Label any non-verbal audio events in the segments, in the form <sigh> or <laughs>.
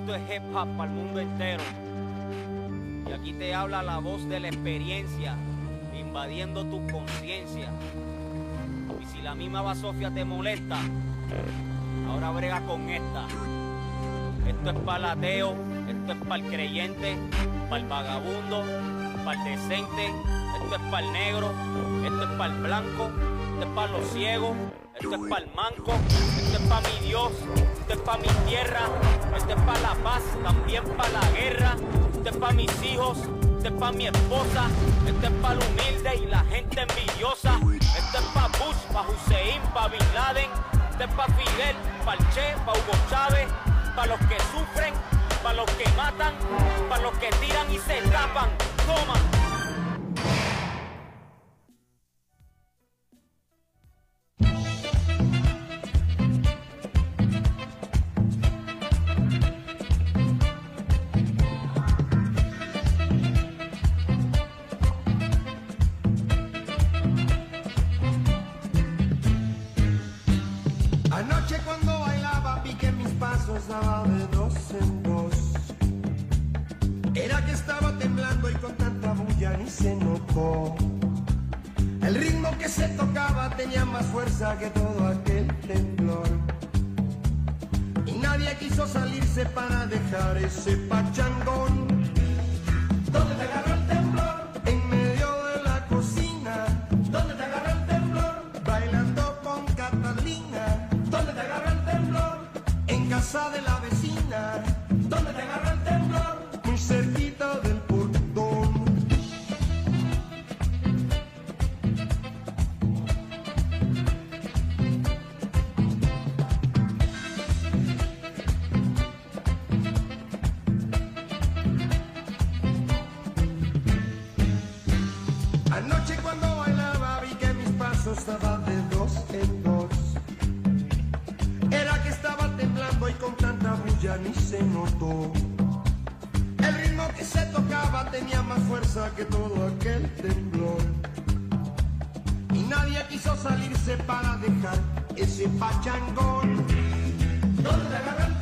Esto es hip hop para el mundo entero. Y aquí te habla la voz de la experiencia, invadiendo tu conciencia. Y si la misma basofia te molesta, ahora brega con esta. Esto es para el ateo, esto es para el creyente, para el vagabundo, para el decente, esto es para el negro, esto es para el blanco, esto es para los ciegos, esto es para el manco, esto es para mi Dios, esto es para mi tierra, esto es para la paz, también para la guerra, esto es para mis hijos, esto es para mi esposa, esto es para el humilde y la gente envidiosa, esto es para Bush, para Hussein, para Bin Laden, esto es para Fidel, para el Che, para Hugo Chávez, para los que sufren, para los que matan, para los que tiran y se tapan, toma. Ni se notó. El ritmo que se tocaba tenía más fuerza que todo aquel temblor. Y nadie quiso salirse para dejar ese pachangón. ¿Dónde te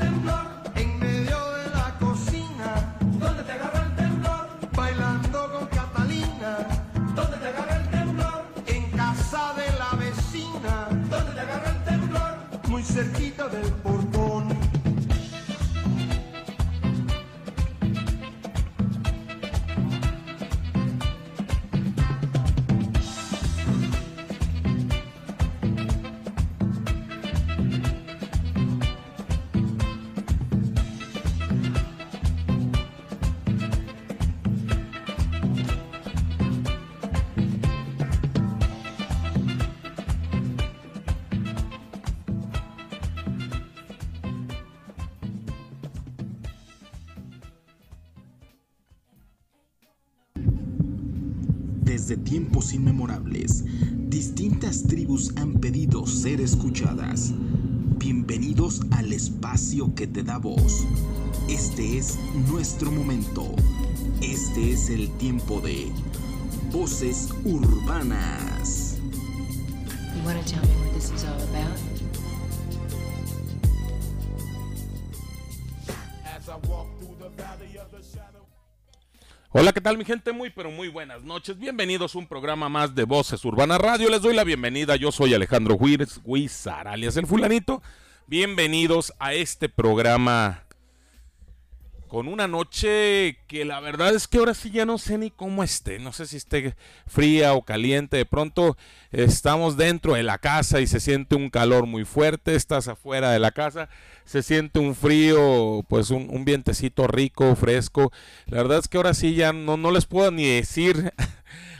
tiempos inmemorables, distintas tribus han pedido ser escuchadas. Bienvenidos al espacio que te da voz. Este es nuestro momento. Este es el tiempo de Voces Urbanas. You Hola, ¿qué tal mi gente? Muy, pero muy buenas noches. Bienvenidos a un programa más de Voces Urbana Radio. Les doy la bienvenida. Yo soy Alejandro Huiz, Huizar, alias el fulanito. Bienvenidos a este programa con una noche que la verdad es que ahora sí ya no sé ni cómo esté. No sé si esté fría o caliente. De pronto estamos dentro de la casa y se siente un calor muy fuerte. Estás afuera de la casa, se siente un frío, pues un, un vientecito rico, fresco. La verdad es que ahora sí ya no, no les puedo ni decir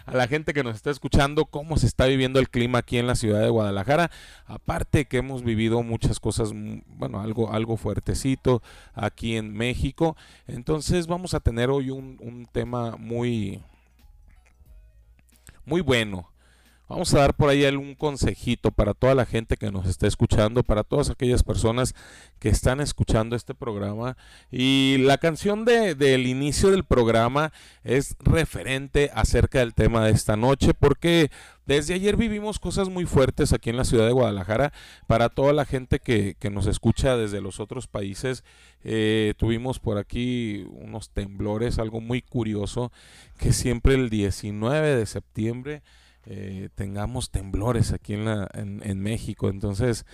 a la gente que nos está escuchando cómo se está viviendo el clima aquí en la ciudad de Guadalajara. Aparte que hemos vivido muchas cosas, mm, bueno, algo, algo fuertecito aquí en México. Entonces vamos a tener hoy un, tema muy, muy bueno. Vamos a dar por ahí algún consejito para toda la gente que nos está escuchando, para todas aquellas personas que están escuchando este programa. Y la canción de, del inicio del programa es referente acerca del tema de esta noche, porque desde ayer vivimos cosas muy fuertes aquí en la ciudad de Guadalajara. Para toda la gente que, que nos escucha desde los otros países, eh, tuvimos por aquí unos temblores, algo muy curioso, que siempre el 19 de septiembre eh, tengamos temblores aquí en, la, en, México. Entonces,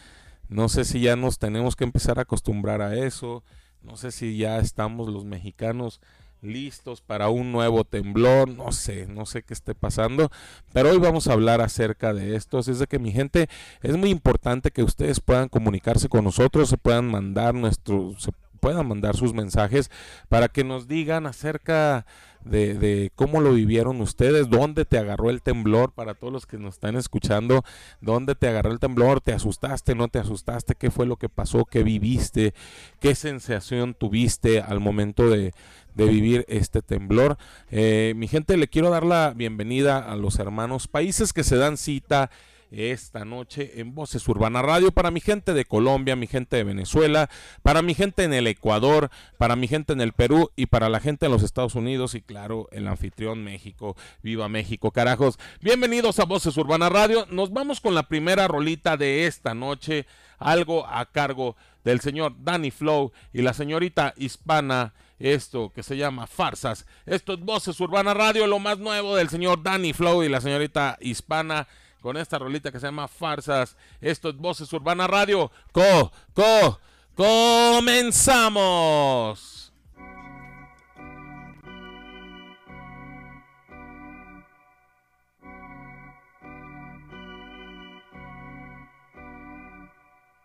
no sé si ya nos tenemos que empezar a acostumbrar a eso. No sé si ya estamos los mexicanos listos para un nuevo temblor. No sé, no sé qué esté pasando. Pero hoy vamos a hablar acerca de esto. Así es de que mi gente, es muy importante que ustedes puedan comunicarse con nosotros, se puedan mandar nuestro, se puedan mandar sus mensajes para que nos digan acerca de, cómo lo vivieron ustedes, dónde te agarró el temblor, para todos los que nos están escuchando, dónde te agarró el temblor, te asustaste, no te asustaste, qué fue lo que pasó, qué viviste, qué sensación tuviste al momento de, de vivir este temblor. Eh, mi gente, le quiero dar la bienvenida a los hermanos países que se dan cita esta noche en Voces Urbana Radio para mi gente de Colombia, mi gente de Venezuela, para mi gente en el Ecuador, para mi gente en el Perú y para la gente en los Estados Unidos y claro, el anfitrión México. Viva México, carajos. Bienvenidos a Voces Urbana Radio. Nos vamos con la primera rolita de esta noche, algo a cargo del señor Danny Flow y la señorita hispana esto que se llama Farsas. Esto es Voces Urbana Radio, lo más nuevo del señor Danny Flow y la señorita hispana con esta rolita que se llama Farsas. Esto es Voces Urbana Radio. Co, co, comenzamos.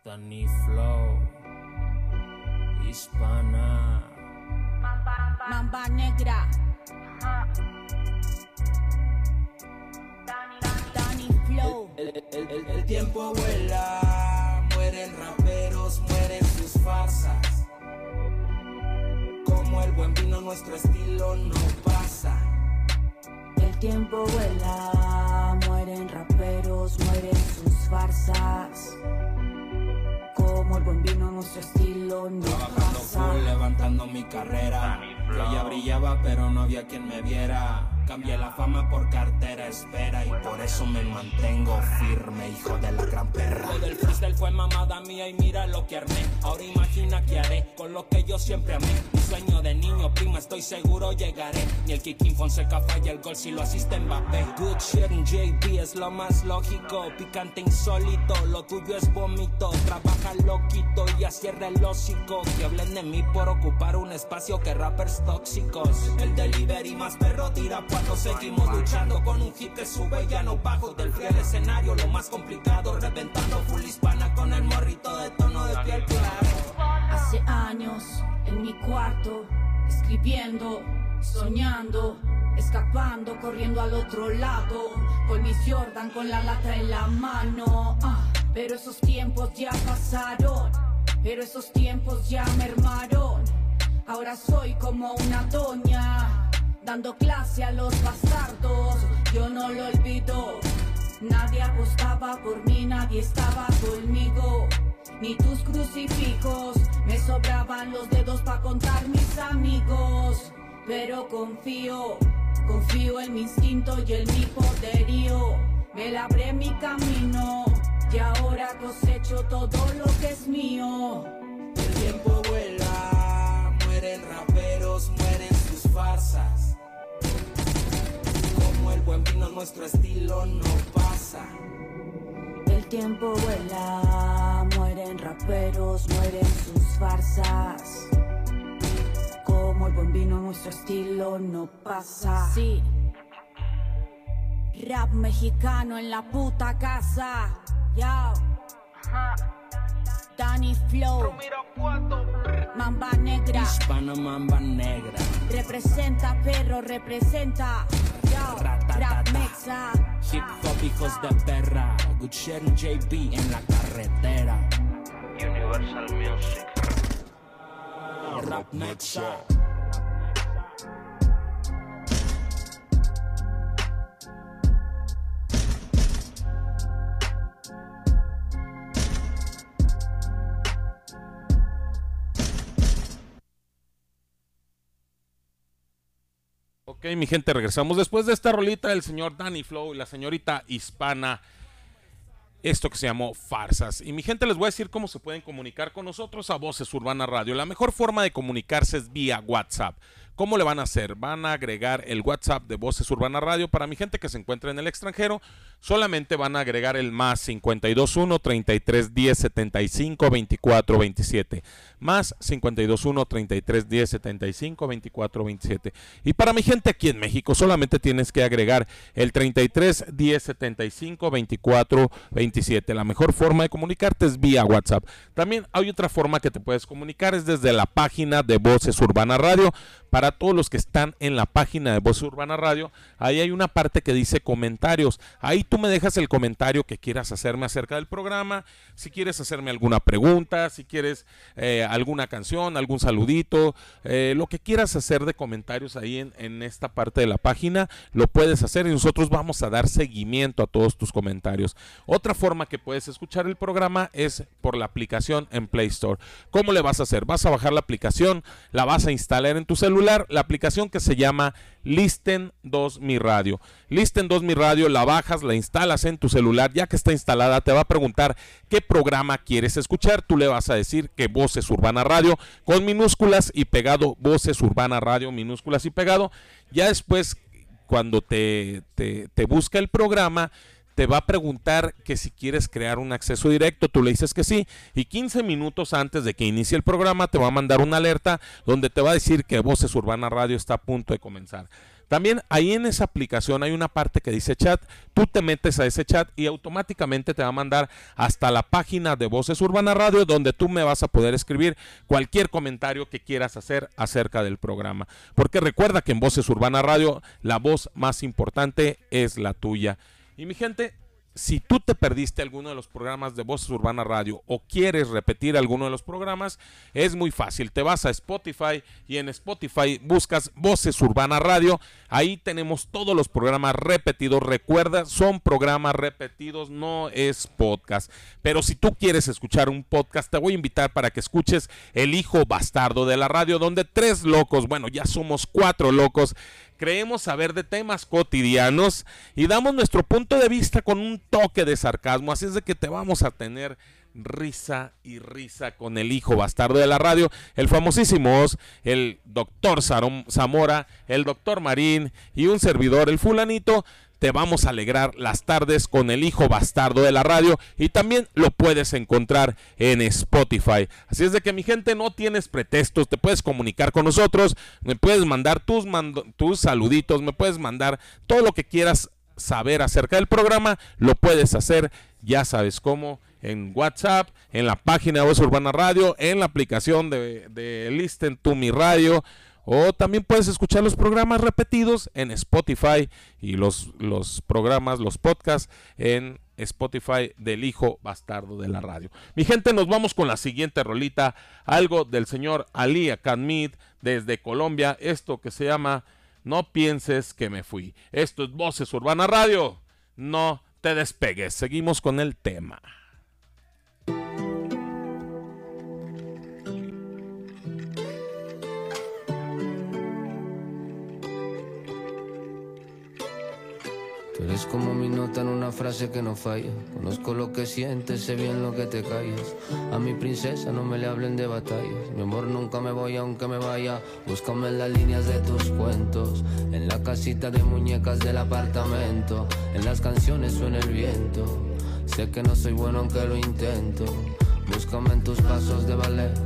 Danny Flow, hispana. Mamba negra. Danny El, el- el- el tiempo vuela, mueren raperos, mueren sus farsas. Como el buen vino, nuestro estilo no pasa. El tiempo vuela, mueren raperos, mueren sus farsas. Como el buen vino, nuestro estilo no Trabajando pasa. full, levantando mi carrera. Yo ya brillaba, pero no había quien me viera. Cambié la fama por cartera, espera. Y por eso me mantengo firme, hijo de la gran perra. Lo del freestyle fue mamada mía y mira lo que armé. Ahora imagina qué haré con lo que yo siempre amé. Sueño de niño, prima, estoy seguro llegaré. Ni el Kikín Fonseca falla el gol si lo asiste Mbappé. Good shit JB es lo más lógico. Picante insólito, lo tuyo es vómito. Trabaja loquito y cierra el hocico. Que hablen de mí por ocupar un espacio que rappers tóxicos. El delivery más perro tira cuando seguimos luchando con un hit que sube ya no bajo del frío el escenario. Lo más complicado, reventando full hispana con el morrito de tono de piel claro. Hace años, en mi cuarto, escribiendo, soñando, escapando, corriendo al otro lado, con mis Jordan con la lata en la mano. Ah, pero esos tiempos ya pasaron, pero esos tiempos ya mermaron. Ahora soy como una doña, dando clase a los bastardos. Yo no lo olvido. Nadie apostaba por mí, nadie estaba conmigo. Ni tus crucifijos, me sobraban los dedos para contar mis amigos. Pero confío, confío en mi instinto y en mi poderío. Me labré mi camino y ahora cosecho todo lo que es mío. El tiempo vuela, mueren raperos, mueren sus farsas. Como el buen vino, nuestro estilo no pasa. El tiempo vuela, mueren raperos, mueren sus farsas. Como el buen vino, nuestro estilo no pasa. Sí. Rap mexicano en la puta casa. Yo. Danny Flow. Mamba negra. Hispana mamba negra. Representa perro, representa. Yo. Rap mexa. Hip hop hijos de perra. En JB en la carretera. Universal Music. Rap Nexa. Ok, mi gente, regresamos después de esta rolita del señor Danny Flow y la señorita hispana. Esto que se llamó Farsas. Y mi gente, les voy a decir cómo se pueden comunicar con nosotros a Voces Urbana Radio. La mejor forma de comunicarse es vía WhatsApp. ¿Cómo le van a hacer? Van a agregar el WhatsApp de Voces Urbana Radio. Para mi gente que se encuentra en el extranjero, solamente van a agregar el más 521 33 10 75 24 27. Más 521 33 10 75 24 27. Y para mi gente aquí en México, solamente tienes que agregar el 33 10 75 24 27. La mejor forma de comunicarte es vía WhatsApp. También hay otra forma que te puedes comunicar, es desde la página de Voces Urbana Radio. Para todos los que están en la página de Voces Urbana Radio, ahí hay una parte que dice comentarios. Ahí tú me dejas el comentario que quieras hacerme acerca del programa, si quieres hacerme alguna pregunta, si quieres eh, alguna canción, algún saludito, eh, lo que quieras hacer de comentarios ahí en, en esta parte de la página, lo puedes hacer y nosotros vamos a dar seguimiento a todos tus comentarios. Otra forma que puedes escuchar el programa es por la aplicación en Play Store. ¿Cómo le vas a hacer? Vas a bajar la aplicación, la vas a instalar en tu celular, la aplicación que se llama Listen 2 Mi Radio. Listen 2 Mi Radio, la bajas, la instalas en tu celular, ya que está instalada, te va a preguntar qué programa quieres escuchar. Tú le vas a decir que Voces Urbana Radio con minúsculas y pegado, Voces Urbana Radio, minúsculas y pegado. Ya después, cuando te, te, te busca el programa, te va a preguntar que si quieres crear un acceso directo, tú le dices que sí, y 15 minutos antes de que inicie el programa te va a mandar una alerta donde te va a decir que Voces Urbana Radio está a punto de comenzar. También ahí en esa aplicación hay una parte que dice chat, tú te metes a ese chat y automáticamente te va a mandar hasta la página de Voces Urbana Radio donde tú me vas a poder escribir cualquier comentario que quieras hacer acerca del programa. Porque recuerda que en Voces Urbana Radio la voz más importante es la tuya. Y mi gente, si tú te perdiste alguno de los programas de Voces Urbana Radio o quieres repetir alguno de los programas, es muy fácil. Te vas a Spotify y en Spotify buscas Voces Urbana Radio. Ahí tenemos todos los programas repetidos. Recuerda, son programas repetidos, no es podcast. Pero si tú quieres escuchar un podcast, te voy a invitar para que escuches El Hijo Bastardo de la Radio, donde tres locos, bueno, ya somos cuatro locos creemos saber de temas cotidianos y damos nuestro punto de vista con un toque de sarcasmo. Así es de que te vamos a tener risa y risa con el hijo bastardo de la radio, el famosísimo Oz, el doctor Zamora, el doctor Marín y un servidor, el fulanito te vamos a alegrar las tardes con el hijo bastardo de la radio y también lo puedes encontrar en Spotify. Así es de que mi gente no tienes pretextos, te puedes comunicar con nosotros, me puedes mandar tus, tus saluditos, me puedes mandar todo lo que quieras saber acerca del programa, lo puedes hacer, ya sabes cómo, en WhatsApp, en la página de Voz Urbana Radio, en la aplicación de, de Listen to Mi Radio o también puedes escuchar los programas repetidos en Spotify y los, los programas, los podcasts en Spotify del hijo bastardo de la radio. Mi gente, nos vamos con la siguiente rolita, algo del señor Ali Akanmid desde Colombia, esto que se llama No pienses que me fui. Esto es Voces Urbana Radio. No te despegues. Seguimos con el tema. Eres como mi nota en una frase que no falla. Conozco lo que sientes, sé bien lo que te callas. A mi princesa no me le hablen de batallas. Mi amor nunca me voy aunque me vaya. Búscame en las líneas de tus cuentos. En la casita de muñecas del apartamento. En las canciones suena el viento. Sé que no soy bueno aunque lo intento. Búscame en tus pasos de ballet.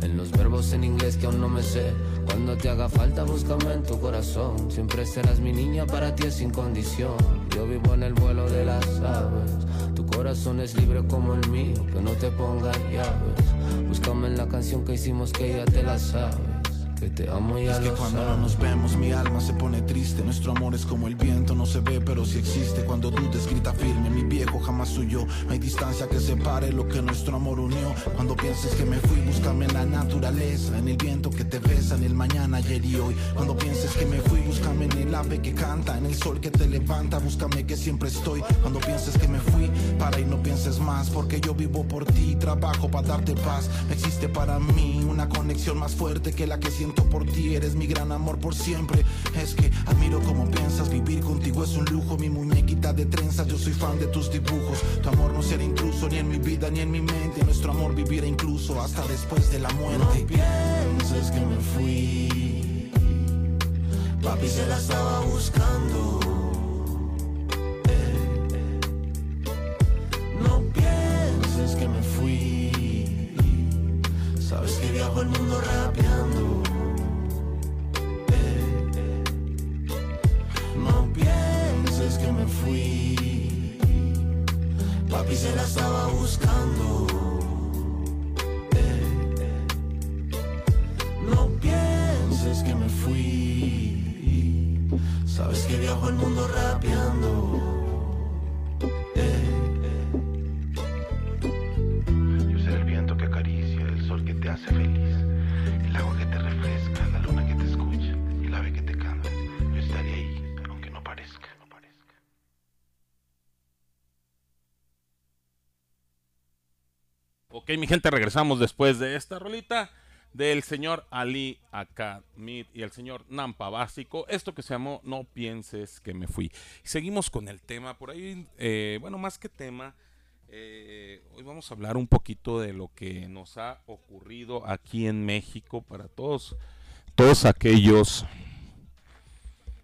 En los verbos en inglés que aún no me sé. Cuando te haga falta, búscame en tu corazón. Siempre serás mi niña, para ti es sin condición. Yo vivo en el vuelo de las aves. Tu corazón es libre como el mío, que no te ponga llaves. Búscame en la canción que hicimos que ya te la sabes. Que te amo y ya Es que cuando no nos vemos mi alma se pone triste. Nuestro amor es como el viento, no se ve pero sí existe. Cuando tú te escrita firme, mi viejo jamás huyó. No hay distancia que separe lo que nuestro amor unió. Cuando pienses que me fui, búscame en la naturaleza. En el viento que te besa, en el mañana, ayer y hoy. Cuando pienses que me fui, búscame en el ave que canta. En el sol que te levanta, búscame que siempre estoy. Cuando pienses que me fui, para y no pienses más. Porque yo vivo por ti, trabajo para darte paz. No existe para mí una conexión más fuerte que la que siento siento por ti, eres mi gran amor por siempre. Es que admiro cómo piensas, vivir contigo es un lujo. Mi muñequita de trenzas, yo soy fan de tus dibujos. Tu amor no será intruso ni en mi vida ni en mi mente. Nuestro amor vivirá incluso hasta después de la muerte. No pienses que me fui, papi se la estaba buscando. No pienses que me fui, sabes que viajo el mundo rapeando. Se la estaba buscando. No pienses que me fui. Sabes que viajo el mundo Ok, mi gente, regresamos después de esta rolita del señor Ali Akamid y el señor Nampa Básico. Esto que se llamó No pienses que me fui. Seguimos con el tema por ahí. eh, bueno, más que tema, eh, hoy vamos a hablar un poquito de lo que nos ha ocurrido aquí en México para todos, todos aquellos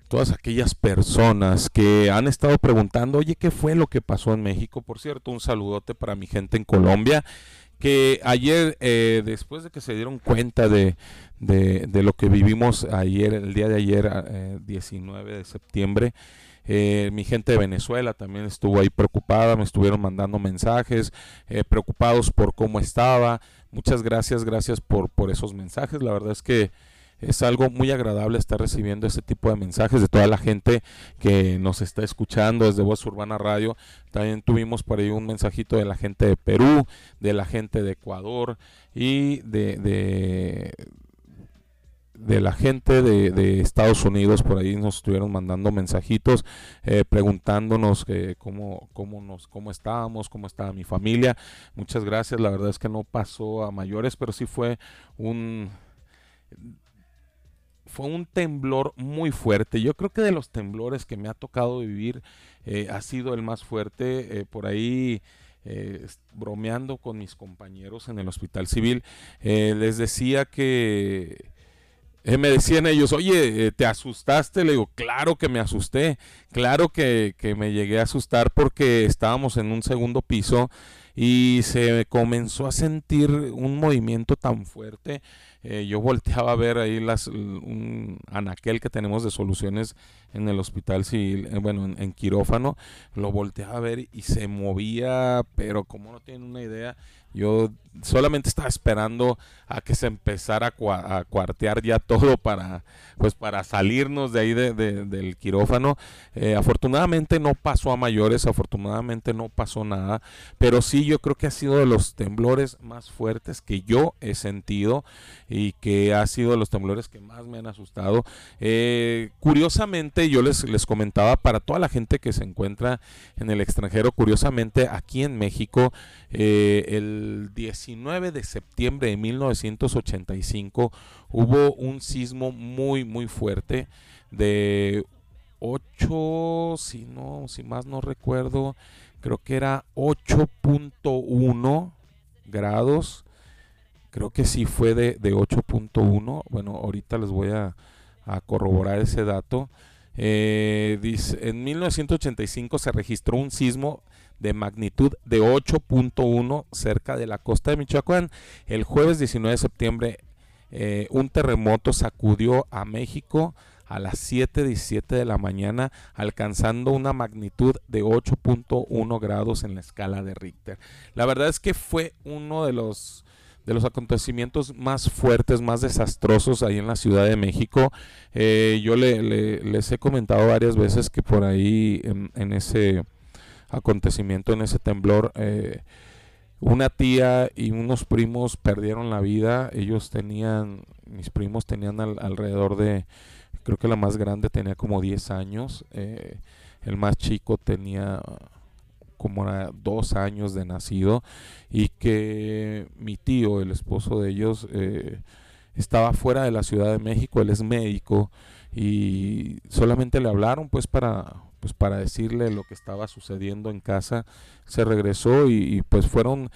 todas aquellas personas que han estado preguntando, oye, ¿qué fue lo que pasó en México? Por cierto, un saludote para mi gente en Colombia, que ayer, eh, después de que se dieron cuenta de, de- lo que vivimos ayer, el día de ayer, eh, 19 de septiembre, eh, mi gente de Venezuela también estuvo ahí preocupada, me estuvieron mandando mensajes, eh, preocupados por cómo estaba. Muchas gracias, gracias por, por esos mensajes. La verdad es que es algo muy agradable estar recibiendo este tipo de mensajes de toda la gente que nos está escuchando desde Voz Urbana Radio. También tuvimos por ahí un mensajito de la gente de Perú, de la gente de Ecuador y de, de, la gente de, de Estados Unidos. Por ahí nos estuvieron mandando mensajitos eh, preguntándonos eh, cómo, cómo, nos, cómo estábamos, cómo estaba mi familia. Muchas gracias. La verdad es que no pasó a mayores, pero sí fue un fue un temblor muy fuerte. Yo creo que de los temblores que me ha tocado vivir eh, ha sido el más fuerte. Eh, por ahí, eh, bromeando con mis compañeros en el hospital civil, eh, les decía que... me decían ellos, oye, ¿te asustaste? Le digo, claro que me asusté, claro que, que me llegué a asustar porque estábamos en un segundo piso y se comenzó a sentir un movimiento tan fuerte. Eh, yo volteaba a ver ahí las, un anaquel que tenemos de soluciones en el hospital civil, eh, bueno, en, quirófano, lo volteaba a ver y se movía, pero como no tienen una idea, yo solamente estaba esperando a que se empezara a, cua- a cuartear ya todo para, pues para salirnos de ahí de- de- del quirófano. Eh, afortunadamente no pasó a mayores, afortunadamente no pasó nada, pero sí yo creo que ha sido de los temblores más fuertes que yo he sentido que ha sido de los temblores que más me han asustado. Eh, curiosamente, yo les, les comentaba para toda la gente que se encuentra en el extranjero, curiosamente aquí en México, eh, el 19 de septiembre de 1985 hubo un sismo muy, muy fuerte de 8, si no, si más no recuerdo, creo que era 8.1 grados. Creo que sí fue de, de 8.1. Bueno, ahorita les voy a, a corroborar ese dato. Eh, dice, en 1985 se registró un sismo de magnitud de 8.1 cerca de la costa de Michoacán. El jueves 19 de septiembre eh, un terremoto sacudió a México a las 7.17 de la mañana, alcanzando una magnitud de 8.1 grados en la escala de Richter. La verdad es que fue uno de los de los acontecimientos más fuertes, más desastrosos ahí en la Ciudad de México. Eh, yo le- le- les he comentado varias veces que por ahí en, en ese acontecimiento, en ese temblor, eh, una tía y unos primos perdieron la vida. Ellos tenían, mis primos tenían al- alrededor de, creo que la más grande tenía como 10 años, eh, el más chico tenía como era dos años de nacido y que mi tío, el esposo de ellos, eh, estaba fuera de la Ciudad de México, él es médico y solamente le hablaron pues para pues para decirle lo que estaba sucediendo en casa. Se regresó y, pues fueron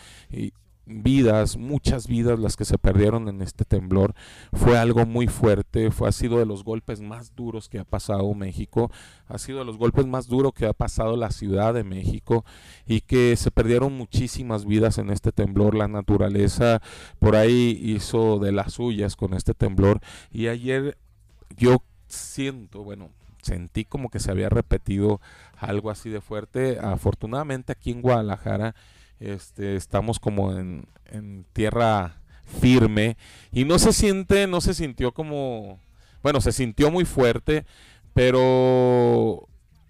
vidas, muchas vidas las que se perdieron en este temblor. Fue algo muy fuerte, fue, ha sido de los golpes más duros que ha pasado México, ha sido de los golpes más duros que ha pasado la Ciudad de México y que se perdieron muchísimas vidas en este temblor. La naturaleza por ahí hizo de las suyas con este temblor y ayer yo siento, bueno, sentí como que se había repetido algo así de fuerte. Afortunadamente aquí en Guadalajara este, estamos como en, tierra firme y no se siente, no se sintió como, bueno, se sintió muy fuerte, pero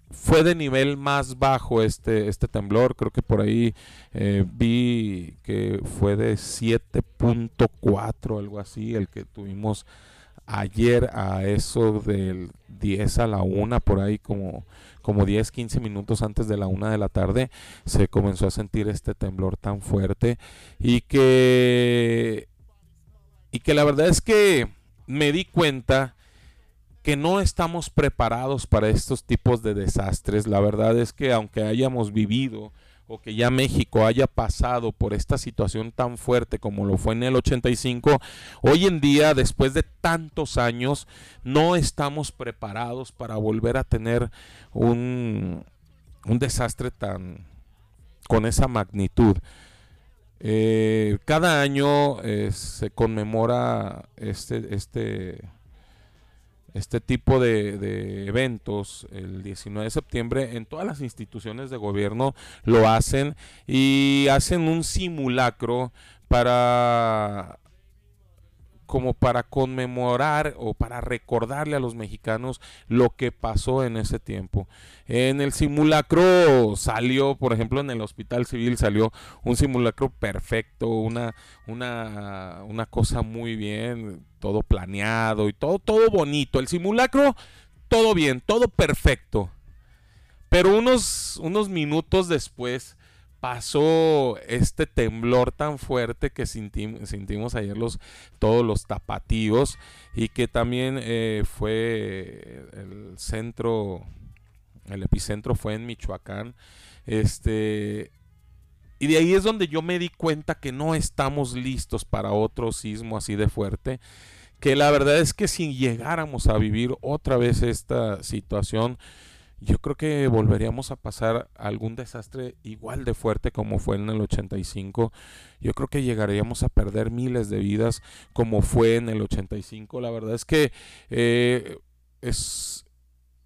fue de nivel más bajo este, este temblor. Creo que por ahí eh, vi que fue de 7.4, algo así, el que tuvimos ayer a eso del 10 a la 1, por ahí como como 10, 15 minutos antes de la una de la tarde, se comenzó a sentir este temblor tan fuerte y que, y que la verdad es que me di cuenta que no estamos preparados para estos tipos de desastres. La verdad es que aunque hayamos vivido o que ya México haya pasado por esta situación tan fuerte como lo fue en el 85, hoy en día, después de tantos años, no estamos preparados para volver a tener un, un desastre tan con esa magnitud. Eh, cada año eh, se conmemora este, este este tipo de, eventos el 19 de septiembre en todas las instituciones de gobierno lo hacen y hacen un simulacro para como para conmemorar o para recordarle a los mexicanos lo que pasó en ese tiempo. En el simulacro salió, por ejemplo, en el Hospital Civil salió un simulacro perfecto, una, una, una cosa muy bien, todo planeado y todo, todo bonito. El simulacro, todo bien, todo perfecto. Pero unos, unos minutos después pasó este temblor tan fuerte que sentimos ayer los, todos los tapatíos y que también eh, fue el centro, el epicentro fue en Michoacán. Este, y de ahí es donde yo me di cuenta que no estamos listos para otro sismo así de fuerte. Que la verdad es que si llegáramos a vivir otra vez esta situación, yo creo que volveríamos a pasar algún desastre igual de fuerte como fue en el 85. Yo creo que llegaríamos a perder miles de vidas como fue en el 85. La verdad es que eh, es,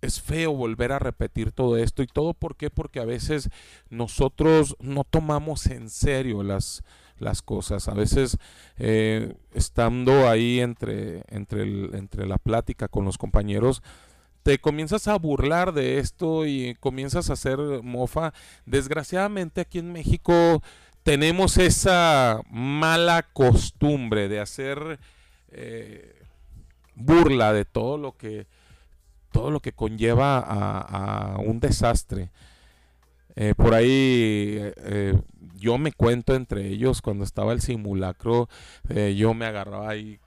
es feo volver a repetir todo esto. ¿Y todo por qué? Porque a veces nosotros no tomamos en serio las, las cosas. A veces eh, estando ahí entre, entre, entre la plática con los compañeros, te comienzas a burlar de esto y comienzas a hacer mofa. Desgraciadamente aquí en México tenemos esa mala costumbre de hacer eh, burla de todo lo que todo lo que conlleva a, un desastre. Eh, por ahí eh, yo me cuento entre ellos cuando estaba el simulacro, yo me agarraba ahí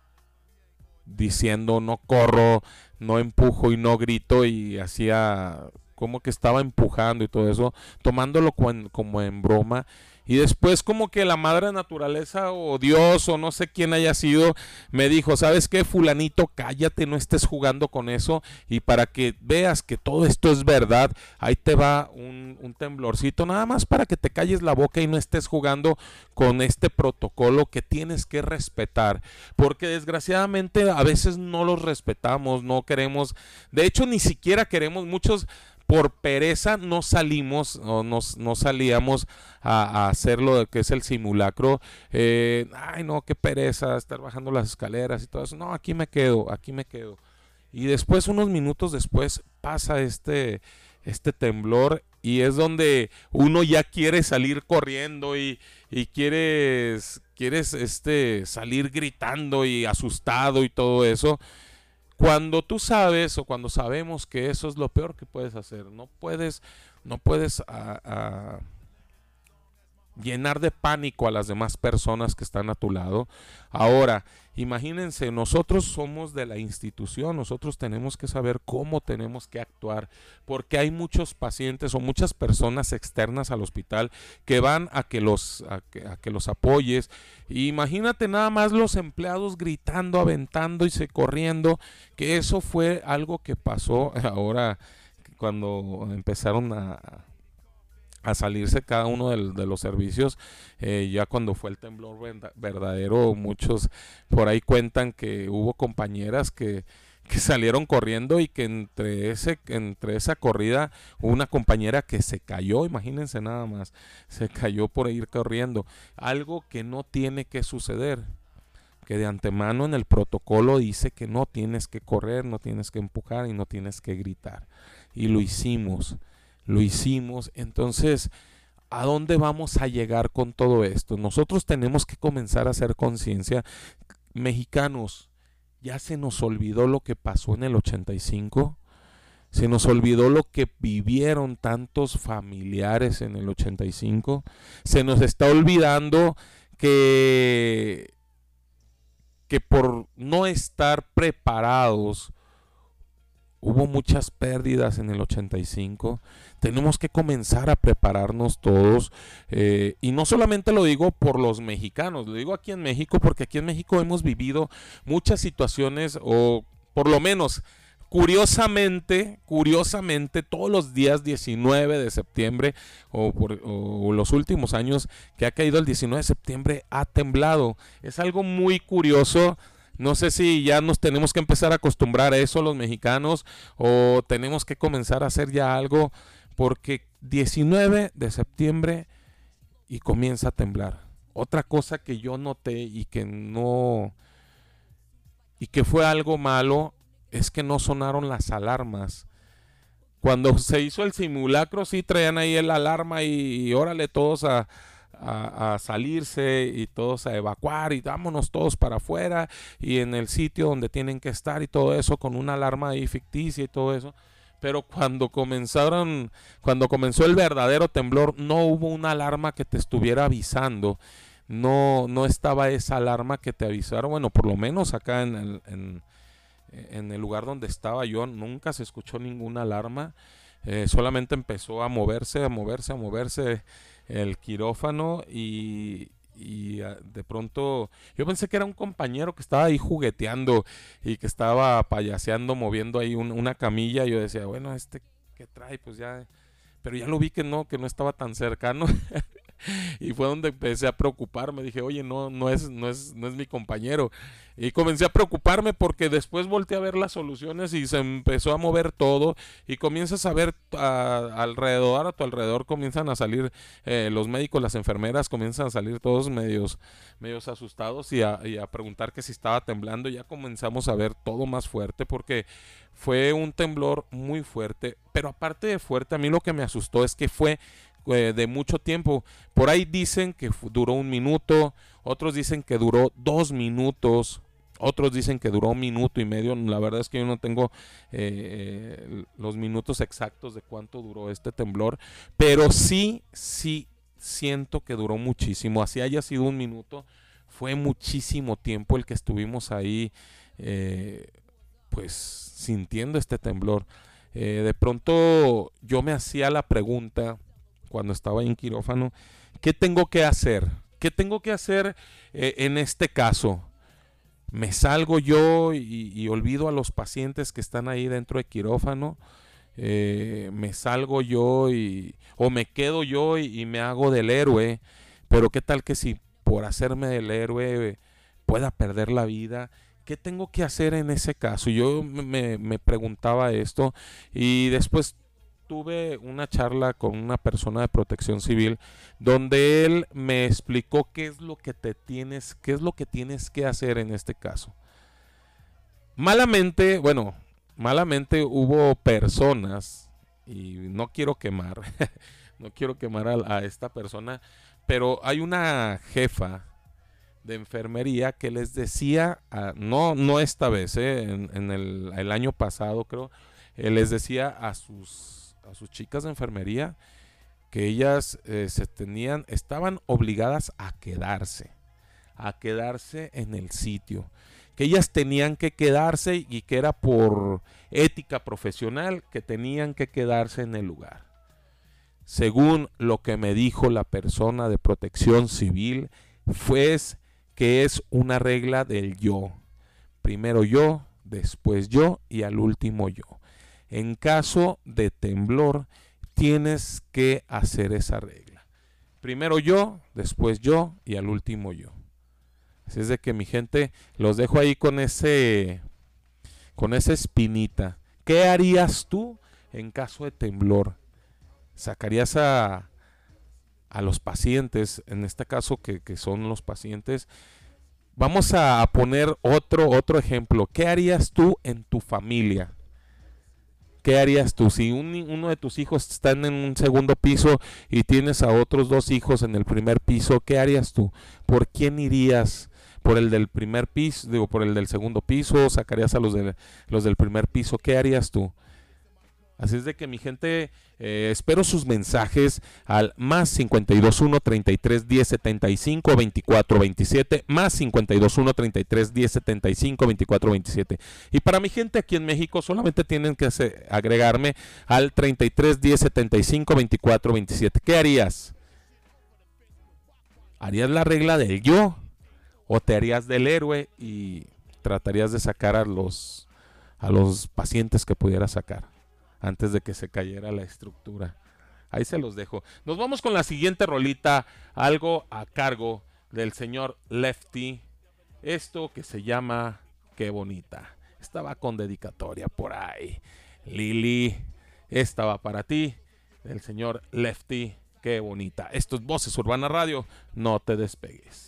diciendo no corro, no empujo y no grito y hacía como que estaba empujando y todo eso, tomándolo como en broma y después como que la madre naturaleza o Dios o no sé quién haya sido, me dijo, ¿sabes qué? Fulanito, cállate, no estés jugando con eso. Y para que veas que todo esto es verdad, ahí te va un, temblorcito, nada más para que te calles la boca y no estés jugando con este protocolo que tienes que respetar. Porque desgraciadamente a veces no los respetamos, no queremos, de hecho ni siquiera queremos muchos por pereza no salimos o nos, no salíamos a, hacer lo que es el simulacro. Eh, ay, no, qué pereza estar bajando las escaleras y todo eso. No, aquí me quedo, aquí me quedo. Y después, unos minutos después, pasa este, este temblor y es donde uno ya quiere salir corriendo y, y quieres, quieres este, salir gritando y asustado y todo eso. Cuando tú sabes o cuando sabemos que eso es lo peor que puedes hacer, no puedes, no puedes llenar de pánico a las demás personas que están a tu lado. Ahora, imagínense, nosotros somos de la institución, nosotros tenemos que saber cómo tenemos que actuar, porque hay muchos pacientes o muchas personas externas al hospital que van a que los, a que, los apoyes. imagínate nada más los empleados gritando, aventando y se corriendo, que eso fue algo que pasó <laughs> ahora cuando empezaron a a salirse cada uno de, los servicios. Eh, ya cuando fue el temblor verdadero, muchos por ahí cuentan que hubo compañeras que, que salieron corriendo y que entre ese entre esa corrida una compañera que se cayó, imagínense nada más, se cayó por ir corriendo, algo que no tiene que suceder, que de antemano en el protocolo dice que no tienes que correr, no tienes que empujar y no tienes que gritar. Y lo hicimos lo hicimos. Entonces, ¿a dónde vamos a llegar con todo esto? Nosotros tenemos que comenzar a hacer conciencia. Mexicanos, ya se nos olvidó lo que pasó en el 85. Se nos olvidó lo que vivieron tantos familiares en el 85. Se nos está olvidando que, que por no estar preparados hubo muchas pérdidas en el 85 tenemos que comenzar a prepararnos todos. Eh, y no solamente lo digo por los mexicanos, lo digo aquí en México, porque aquí en México hemos vivido muchas situaciones, o por lo menos curiosamente, curiosamente, todos los días 19 de septiembre o, por, o, los últimos años que ha caído el 19 de septiembre ha temblado. Es algo muy curioso. No sé si ya nos tenemos que empezar a acostumbrar a eso los mexicanos o tenemos que comenzar a hacer ya algo porque 19 de septiembre y comienza a temblar. Otra cosa que yo noté y que no y que fue algo malo es que no sonaron las alarmas. Cuando se hizo el simulacro sí traían ahí el alarma y, órale todos a, a, salirse y todos a evacuar y vámonos todos para afuera y en el sitio donde tienen que estar y todo eso con una alarma ahí ficticia y todo eso. Pero cuando comenzaron, cuando comenzó el verdadero temblor, no hubo una alarma que te estuviera avisando. No, no estaba esa alarma que te avisaron. Bueno, por lo menos acá en el, en, el lugar donde estaba yo, nunca se escuchó ninguna alarma. Eh, solamente empezó a moverse, a moverse, a moverse el quirófano y, y ah, de pronto yo pensé que era un compañero que estaba ahí jugueteando y que estaba payaseando, moviendo ahí una camilla. Y yo decía, bueno, este que trae, pues ya. Pero ya lo vi que no, que no estaba tan cercano. <laughs> <laughs> y fue donde empecé a preocuparme. Dije, oye, no, no es, no es, no es mi compañero. Y comencé a preocuparme porque después volteé a ver las soluciones y se empezó a mover todo y comienzas a ver alrededor, a tu alrededor comienzan a salir eh, los médicos, las enfermeras, comienzan a salir todos medios, medios asustados y a, a preguntar que si estaba temblando. Ya comenzamos a ver todo más fuerte porque fue un temblor muy fuerte. Pero aparte de fuerte, a mí lo que me asustó es que fue eh, de mucho tiempo. Por ahí dicen que duró un minuto, otros dicen que duró dos minutos, otros dicen que duró un minuto y medio. La verdad es que yo no tengo eh, los minutos exactos de cuánto duró este temblor, pero sí, sí siento que duró muchísimo. Así haya sido un minuto, fue muchísimo tiempo el que estuvimos ahí, eh, pues sintiendo este temblor. de pronto yo me hacía la pregunta, cuando estaba en quirófano, ¿qué tengo que hacer? ¿Qué tengo que hacer eh, en este caso? ¿Me salgo yo y, olvido a los pacientes que están ahí dentro de quirófano? Eh, ¿Me salgo yo y, o me quedo yo y, me hago del héroe? Pero ¿qué tal que si por hacerme del héroe pueda perder la vida? ¿Qué tengo que hacer en ese caso? Yo me preguntaba esto y después tuve una charla con una persona de protección civil donde él me explicó qué es lo que te tienes, qué es lo que tienes que hacer en este caso. Malamente, bueno, malamente hubo personas y no quiero quemar, <laughs> no quiero quemar a, esta persona, pero hay una jefa de enfermería que les decía, no, no esta vez, eh, en, el, el, año pasado creo, eh, les decía a sus a sus chicas de enfermería que ellas eh, se tenían, estaban obligadas a quedarse, a quedarse en el sitio, que ellas tenían que quedarse y que era por ética profesional que tenían que quedarse en el lugar. Según lo que me dijo la persona de protección civil, fue que es una regla del yo. Primero yo, después yo y al último yo. En caso de temblor, tienes que hacer esa regla. Primero yo, después yo y al último yo. Así es de que mi gente, los dejo ahí con ese con esa espinita. ¿Qué harías tú en caso de temblor? ¿Sacarías a, a los pacientes, en este caso que, que son los pacientes? Vamos a poner otro, otro ejemplo. ¿Qué harías tú en tu familia? ¿Qué harías tú? Si uno de tus hijos está en un segundo piso y tienes a otros dos hijos en el primer piso, ¿qué harías tú? ¿Por quién irías? ¿Por el del primer piso? Digo, por el del segundo piso, sacarías a los, de, los del primer piso, ¿qué harías tú? Así es de que mi gente, eh, espero sus mensajes al más 521 33 10 75 24 27, más 521 33 10 75 24 27. Y para mi gente aquí en México solamente tienen que agregarme al 33 10 75 24 27. ¿Qué harías? ¿Harías la regla del yo? ¿O te harías del héroe y tratarías de sacar a los, a los pacientes que pudieras sacar? Antes de que se cayera la estructura. Ahí se los dejo. Nos vamos con la siguiente rolita, algo a cargo del señor Lefty. Esto que se llama Qué bonita. Estaba con dedicatoria por ahí. Lili, esta va para ti, del señor Lefty. Qué bonita. Esto es Voces Urbana Radio. No te despegues.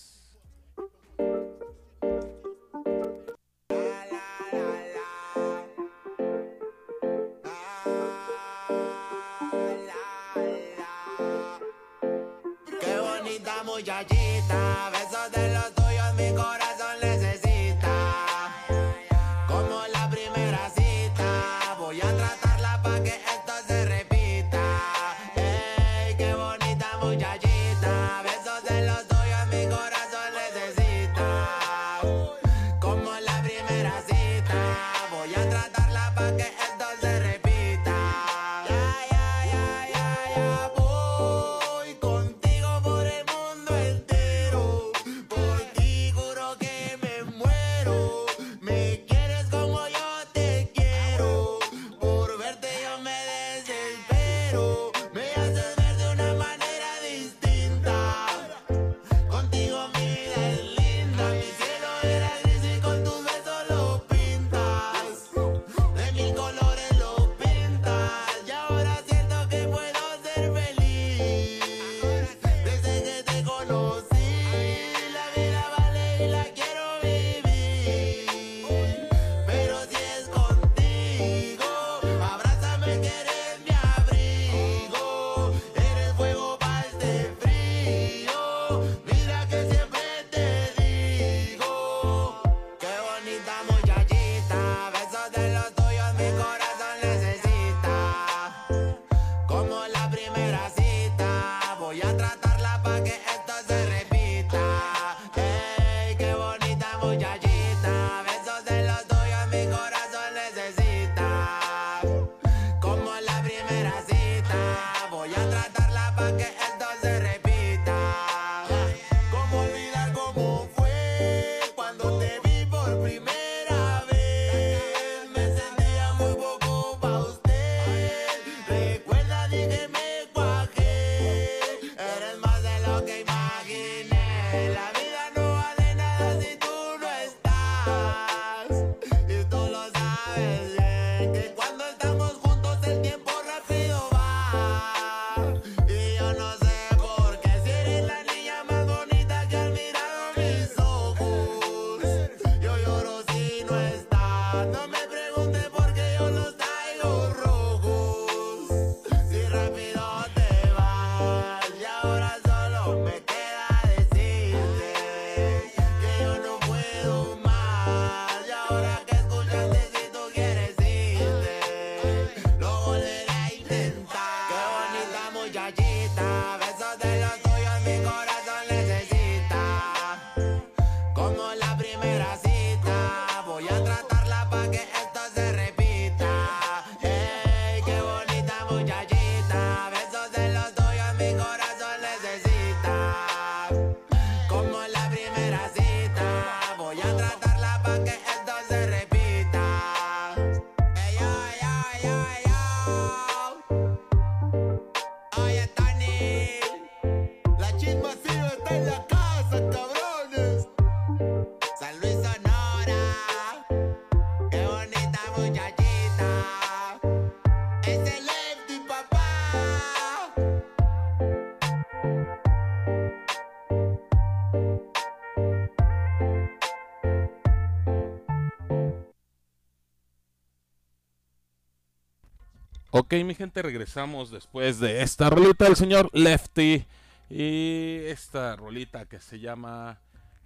Ok, mi gente, regresamos después de esta rolita del señor Lefty. Y esta rolita que se llama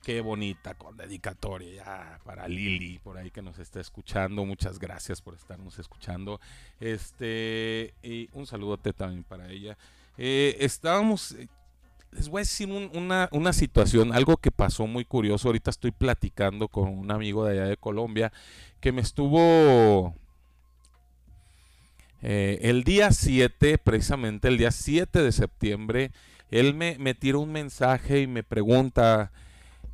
Qué bonita, con dedicatoria para Lili, por ahí que nos está escuchando. Muchas gracias por estarnos escuchando. Este, y un saludote también para ella. Eh, estábamos, les voy a decir una, una situación, algo que pasó muy curioso. Ahorita estoy platicando con un amigo de allá de Colombia que me estuvo eh, el día 7, precisamente el día 7 de septiembre, él me, me tira un mensaje y me pregunta,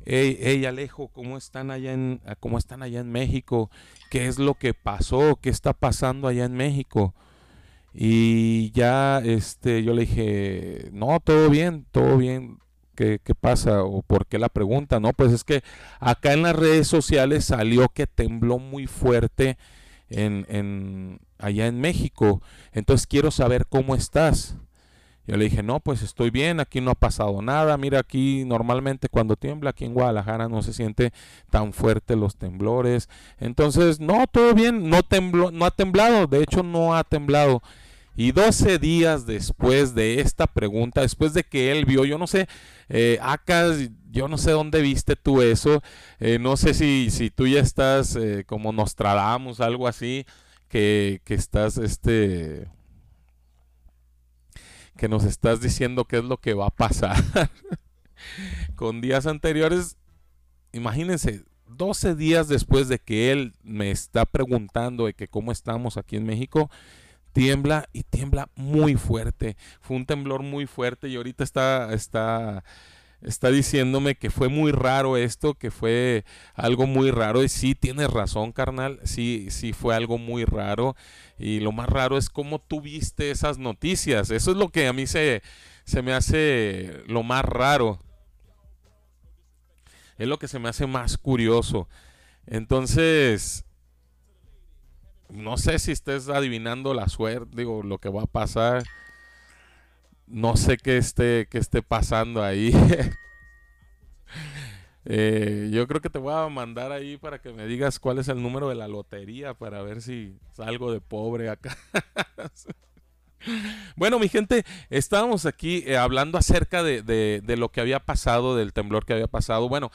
hey, Alejo, ¿cómo están, allá en, ¿cómo están allá en México? ¿Qué es lo que pasó? ¿Qué está pasando allá en México? Y ya este, yo le dije, no, todo bien, todo bien. ¿Qué, ¿Qué, pasa? ¿O por qué la pregunta? No, pues es que acá en las redes sociales salió que tembló muy fuerte en, en, allá en México. Entonces quiero saber cómo estás. Yo le dije, no, pues estoy bien, aquí no ha pasado nada. Mira, aquí normalmente cuando tiembla, aquí en Guadalajara no se siente tan fuerte los temblores. Entonces, no, todo bien, no tembló, no ha temblado, de hecho no ha temblado. Y 12 días después de esta pregunta, después de que él vio, yo no sé, eh, acá, yo no sé dónde viste tú eso, eh, no sé si, si tú ya estás eh, como Nostradamus, algo así, que, que estás, este, que nos estás diciendo qué es lo que va a pasar. <laughs> Con días anteriores, imagínense, 12 días después de que él me está preguntando de que cómo estamos aquí en México, tiembla y tiembla muy fuerte. Fue un temblor muy fuerte y ahorita está, está, está diciéndome que fue muy raro esto, que fue algo muy raro. Y sí, tienes razón, carnal. Sí, sí fue algo muy raro. Y lo más raro es cómo tú viste esas noticias. Eso es lo que a mí se, se me hace lo más raro. Es lo que se me hace más curioso. Entonces, no sé si estés adivinando la suerte, digo, lo que va a pasar. No sé qué esté, qué esté pasando ahí. <laughs> eh, yo creo que te voy a mandar ahí para que me digas cuál es el número de la lotería para ver si salgo de pobre acá. <laughs> Bueno, mi gente, estábamos aquí eh, hablando acerca de, de, de, lo que había pasado, del temblor que había pasado. Bueno,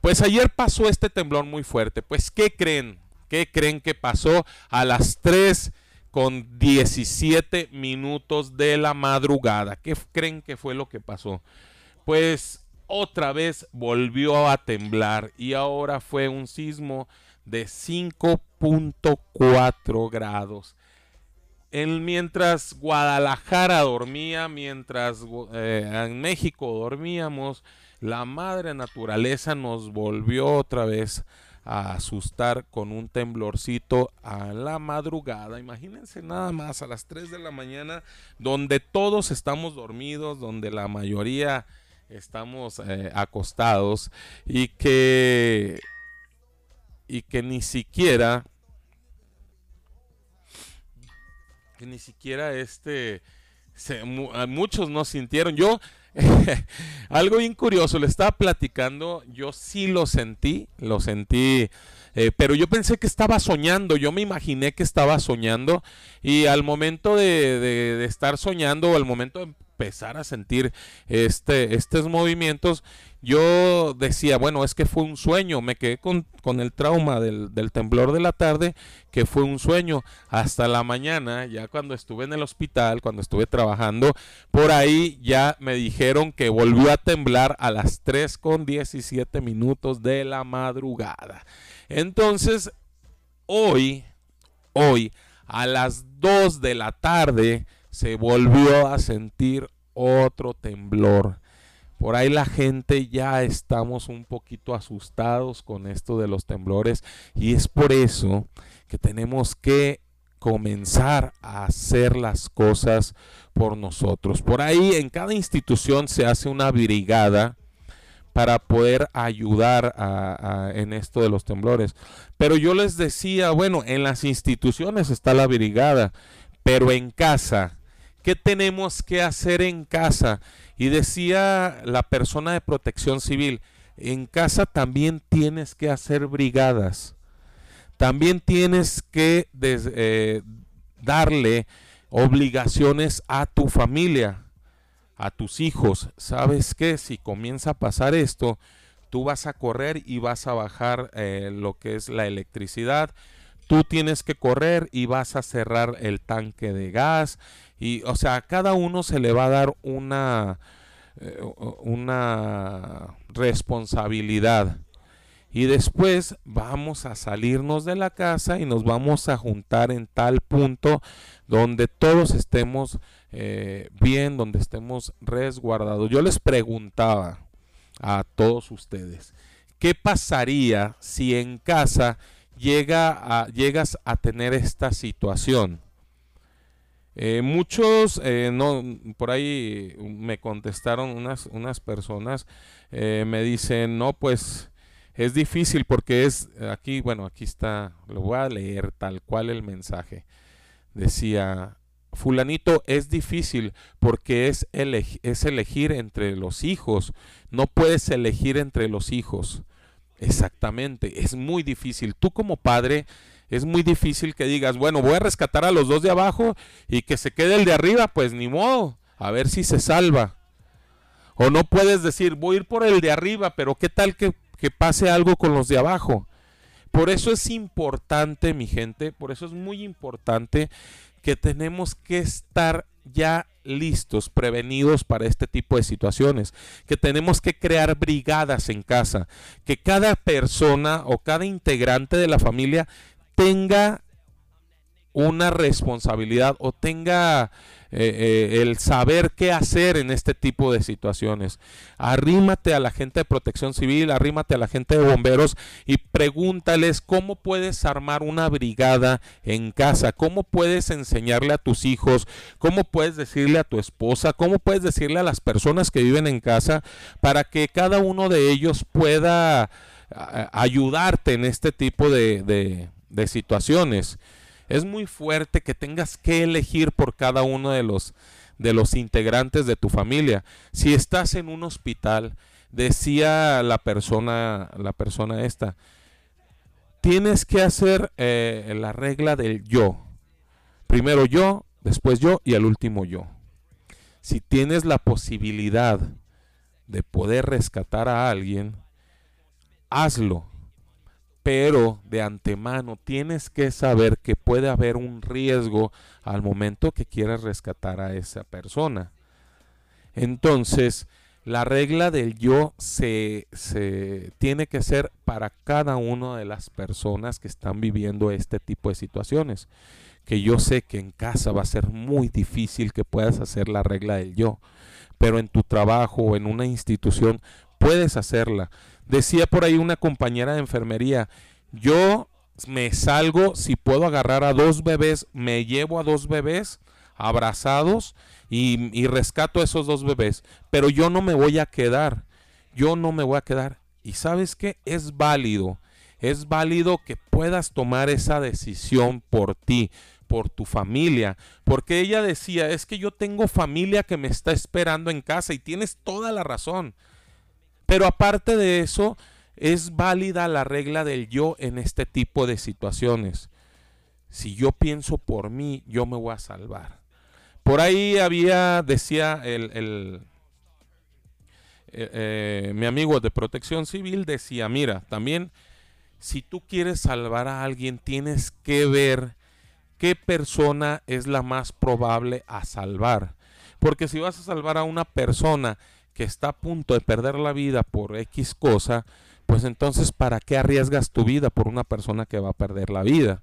pues ayer pasó este temblor muy fuerte. Pues, ¿qué creen? ¿Qué creen que pasó a las 3 con 17 minutos de la madrugada? ¿Qué creen que fue lo que pasó? Pues otra vez volvió a temblar y ahora fue un sismo de 5.4 grados. En, mientras Guadalajara dormía, mientras eh, en México dormíamos, la madre naturaleza nos volvió otra vez a asustar con un temblorcito a la madrugada. Imagínense nada más a las 3 de la mañana, donde todos estamos dormidos, donde la mayoría estamos eh, acostados y que y que ni siquiera que ni siquiera este muchos no sintieron yo <laughs> algo bien curioso, le estaba platicando, yo sí lo sentí, lo sentí, eh, pero yo pensé que estaba soñando, yo me imaginé que estaba soñando y al momento de, de, de estar soñando al momento de empezar a sentir este, estos movimientos, yo decía, bueno, es que fue un sueño, me quedé con, el trauma del, del, temblor de la tarde, que fue un sueño, hasta la mañana, ya cuando estuve en el hospital, cuando estuve trabajando, por ahí ya me dijeron que volvió a temblar a las 3 con 17 minutos de la madrugada. Entonces, hoy, hoy, a las 2 de la tarde, se volvió a sentir otro temblor. Por ahí la gente ya estamos un poquito asustados con esto de los temblores y es por eso que tenemos que comenzar a hacer las cosas por nosotros. Por ahí en cada institución se hace una brigada para poder ayudar en esto de los temblores. Pero yo les decía, bueno, en las instituciones está la brigada, pero en casa, ¿Qué tenemos que hacer en casa? Y decía la persona de protección civil, en casa también tienes que hacer brigadas. También tienes que des, eh, darle obligaciones a tu familia, a tus hijos. ¿Sabes qué? Si comienza a pasar esto, tú vas a correr y vas a bajar eh, lo que es la electricidad. Tú tienes que correr y vas a cerrar el tanque de gas. Y, o sea, a cada uno se le va a dar una, eh, una responsabilidad. Y después vamos a salirnos de la casa y nos vamos a juntar en tal punto donde todos estemos eh, bien, donde estemos resguardados. Yo les preguntaba a todos ustedes, ¿qué pasaría si en casa llega llegas a tener esta situación? Eh, muchos, eh, no, por ahí me contestaron unas, unas personas, me dicen, no, pues es difícil porque es, aquí, bueno, aquí está, lo voy a leer tal cual el mensaje. Decía, fulanito es difícil porque es, es elegir entre los hijos. No puedes elegir entre los hijos. Exactamente, es muy difícil. Tú como padre es muy difícil que digas, bueno, voy a rescatar a los dos de abajo y que se quede el de arriba, pues ni modo, a ver si se salva. O no puedes decir, voy a ir por el de arriba, pero ¿qué tal que que pase algo con los de abajo. Por eso es importante, mi gente, por eso es muy importante que tenemos que estar ya listos, prevenidos para este tipo de situaciones, que tenemos que crear brigadas en casa, que cada persona o cada integrante de la familia tenga una responsabilidad o tenga eh, eh, el saber qué hacer en este tipo de situaciones. Arrímate a la gente de protección civil, arrímate a la gente de bomberos y pregúntales cómo puedes armar una brigada en casa, cómo puedes enseñarle a tus hijos, cómo puedes decirle a tu esposa, cómo puedes decirle a las personas que viven en casa para que cada uno de ellos pueda ayudarte en este tipo de situaciones es muy fuerte que tengas que elegir por cada uno de los de los integrantes de tu familia. Si estás en un hospital, decía la persona, la persona esta, tienes que hacer eh, la regla del yo. Primero yo, después yo y al último yo. Si tienes la posibilidad de poder rescatar a alguien, hazlo pero de antemano tienes que saber que puede haber un riesgo al momento que quieras rescatar a esa persona. Entonces, la regla del yo se, se, tiene que ser para cada una de las personas que están viviendo este tipo de situaciones. Que yo sé que en casa va a ser muy difícil que puedas hacer la regla del yo, pero en tu trabajo o en una institución puedes hacerla. Decía por ahí una compañera de enfermería, yo me salgo, si puedo agarrar a dos bebés, me llevo a dos bebés abrazados y, rescato a esos dos bebés, pero yo no me voy a quedar, yo no me voy a quedar. Y sabes que es válido, es válido que puedas tomar esa decisión por ti, por tu familia, porque ella decía, es que yo tengo familia que me está esperando en casa y tienes toda la razón. Pero aparte de eso, es válida la regla del yo en este tipo de situaciones. Si yo pienso por mí, yo me voy a salvar. Por ahí había, decía el, el eh, eh, mi amigo de protección civil, decía, mira, también si tú quieres salvar a alguien, tienes que ver qué persona es la más probable a salvar. Porque si vas a salvar a una persona que está a punto de perder la vida por X cosa, pues entonces ¿para qué arriesgas tu vida por una persona que va a perder la vida?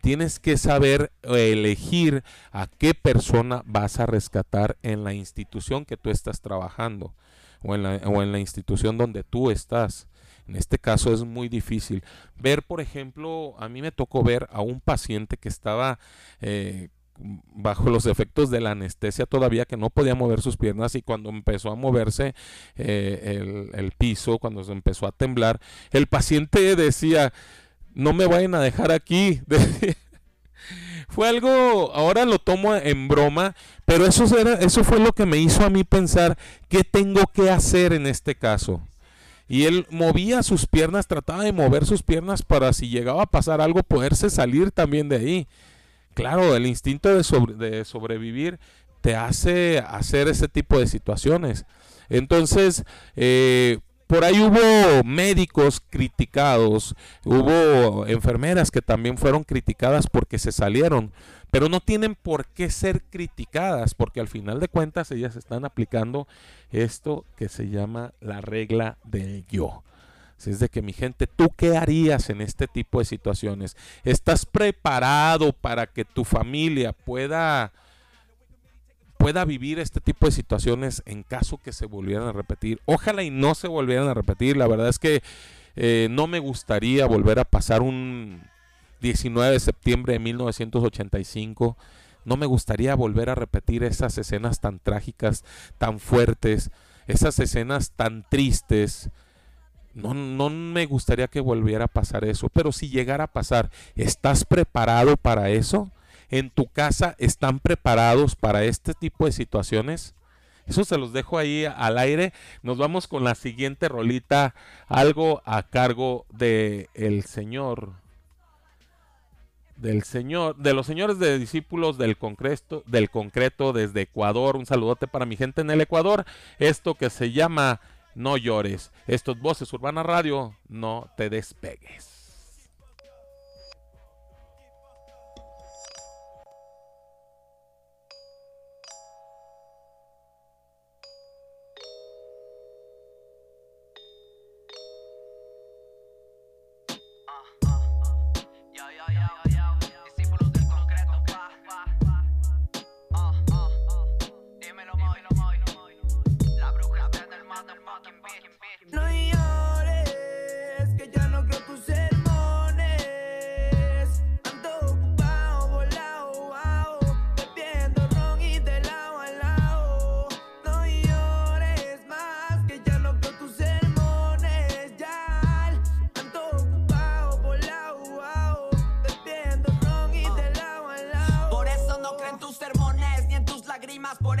Tienes que saber elegir a qué persona vas a rescatar en la institución que tú estás trabajando o en la, o en la institución donde tú estás. En este caso es muy difícil. Ver, por ejemplo, a mí me tocó ver a un paciente que estaba eh, bajo los efectos de la anestesia todavía que no podía mover sus piernas y cuando empezó a moverse eh, el, piso, cuando se empezó a temblar, el paciente decía, no me vayan a dejar aquí. <laughs> fue algo, ahora lo tomo en broma, pero eso, era, eso fue lo que me hizo a mí pensar qué tengo que hacer en este caso. Y él movía sus piernas, trataba de mover sus piernas para si llegaba a pasar algo, poderse salir también de ahí. Claro, el instinto de, sobrevivir te hace hacer ese tipo de situaciones. Entonces, eh, por ahí hubo médicos criticados, hubo enfermeras que también fueron criticadas porque se salieron, pero no tienen por qué ser criticadas, porque al final de cuentas ellas están aplicando esto que se llama la regla del yo. Es de que mi gente, ¿tú qué harías en este tipo de situaciones? ¿Estás preparado para que tu familia pueda pueda vivir este tipo de situaciones en caso que se volvieran a repetir. Ojalá y no se volvieran a repetir. La verdad es que eh, no me gustaría volver a pasar un 19 de septiembre de 1985. No me gustaría volver a repetir esas escenas tan trágicas, tan fuertes, esas escenas tan tristes. No, no me gustaría que volviera a pasar eso, pero si llegara a pasar, ¿estás preparado para eso? en tu casa están preparados para este tipo de situaciones? Eso se los dejo ahí al aire. Nos vamos con la siguiente rolita, algo a cargo de Señor del Señor, de los señores de discípulos del concreto, del concreto desde Ecuador. Un saludote para mi gente en el Ecuador. Esto que se llama No llores. Estos voces Urbana Radio, no te despegues. más por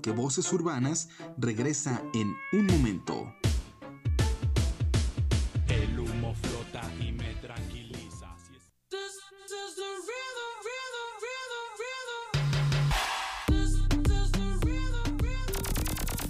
Porque Voces Urbanas regresa en un momento.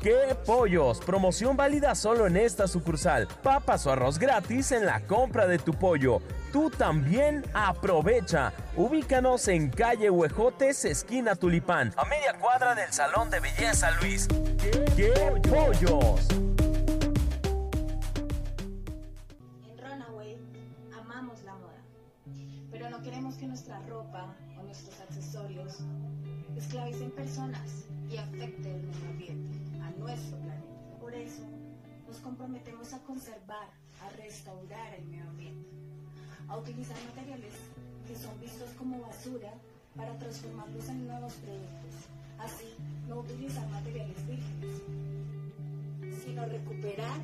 ¡Qué pollos! Promoción válida solo en esta sucursal. Papas o arroz gratis en la compra de tu pollo. Tú también aprovecha. Ubícanos en calle Huejotes, esquina Tulipán, a media cuadra del Salón de Belleza Luis. ¡Qué, pollos! En Runaway amamos la moda, pero no queremos que nuestra ropa o nuestros accesorios esclavicen personas y afecten el medio ambiente Por eso nos comprometemos a conservar, a restaurar el medio ambiente, a utilizar materiales que son vistos como basura para transformarlos en nuevos productos. Así, no utilizar materiales vírgenes, sino recuperar,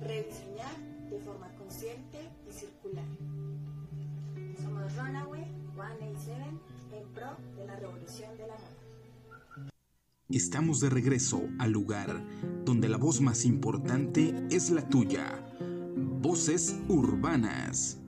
rediseñar de forma consciente y circular. Somos Runaway 187 en pro de la revolución de la. Estamos de regreso al lugar donde la voz más importante es la tuya. Voces urbanas.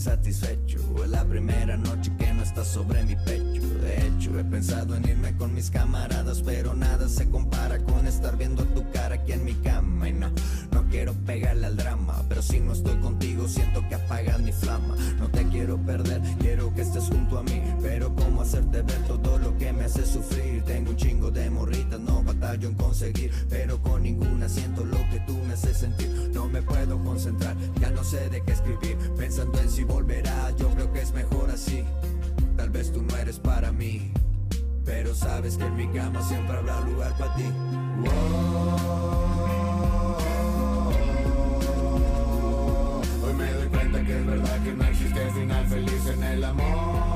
Insatisfecho. Es la primera noche que no está sobre mi pecho. De hecho, he pensado en irme con mis camaradas, pero nada se compara con estar viendo tu cara aquí en mi cama. Y no, no quiero pegarle al drama, pero si no estoy contigo, siento que apagas mi flama. No te quiero perder, quiero que estés junto a mí. Pero cómo hacerte ver todo lo que me hace sufrir. Tengo un chingo de morritas, no batallo en conseguir, pero con ninguna siento lo que tú me haces sentir. Concentrar, ya no sé de qué escribir, pensando en si volverá, yo creo que es mejor así. Tal vez tú no eres para mí, pero sabes que en mi cama siempre habrá lugar para ti. Hoy me doy cuenta que es verdad que no existe final feliz en el amor.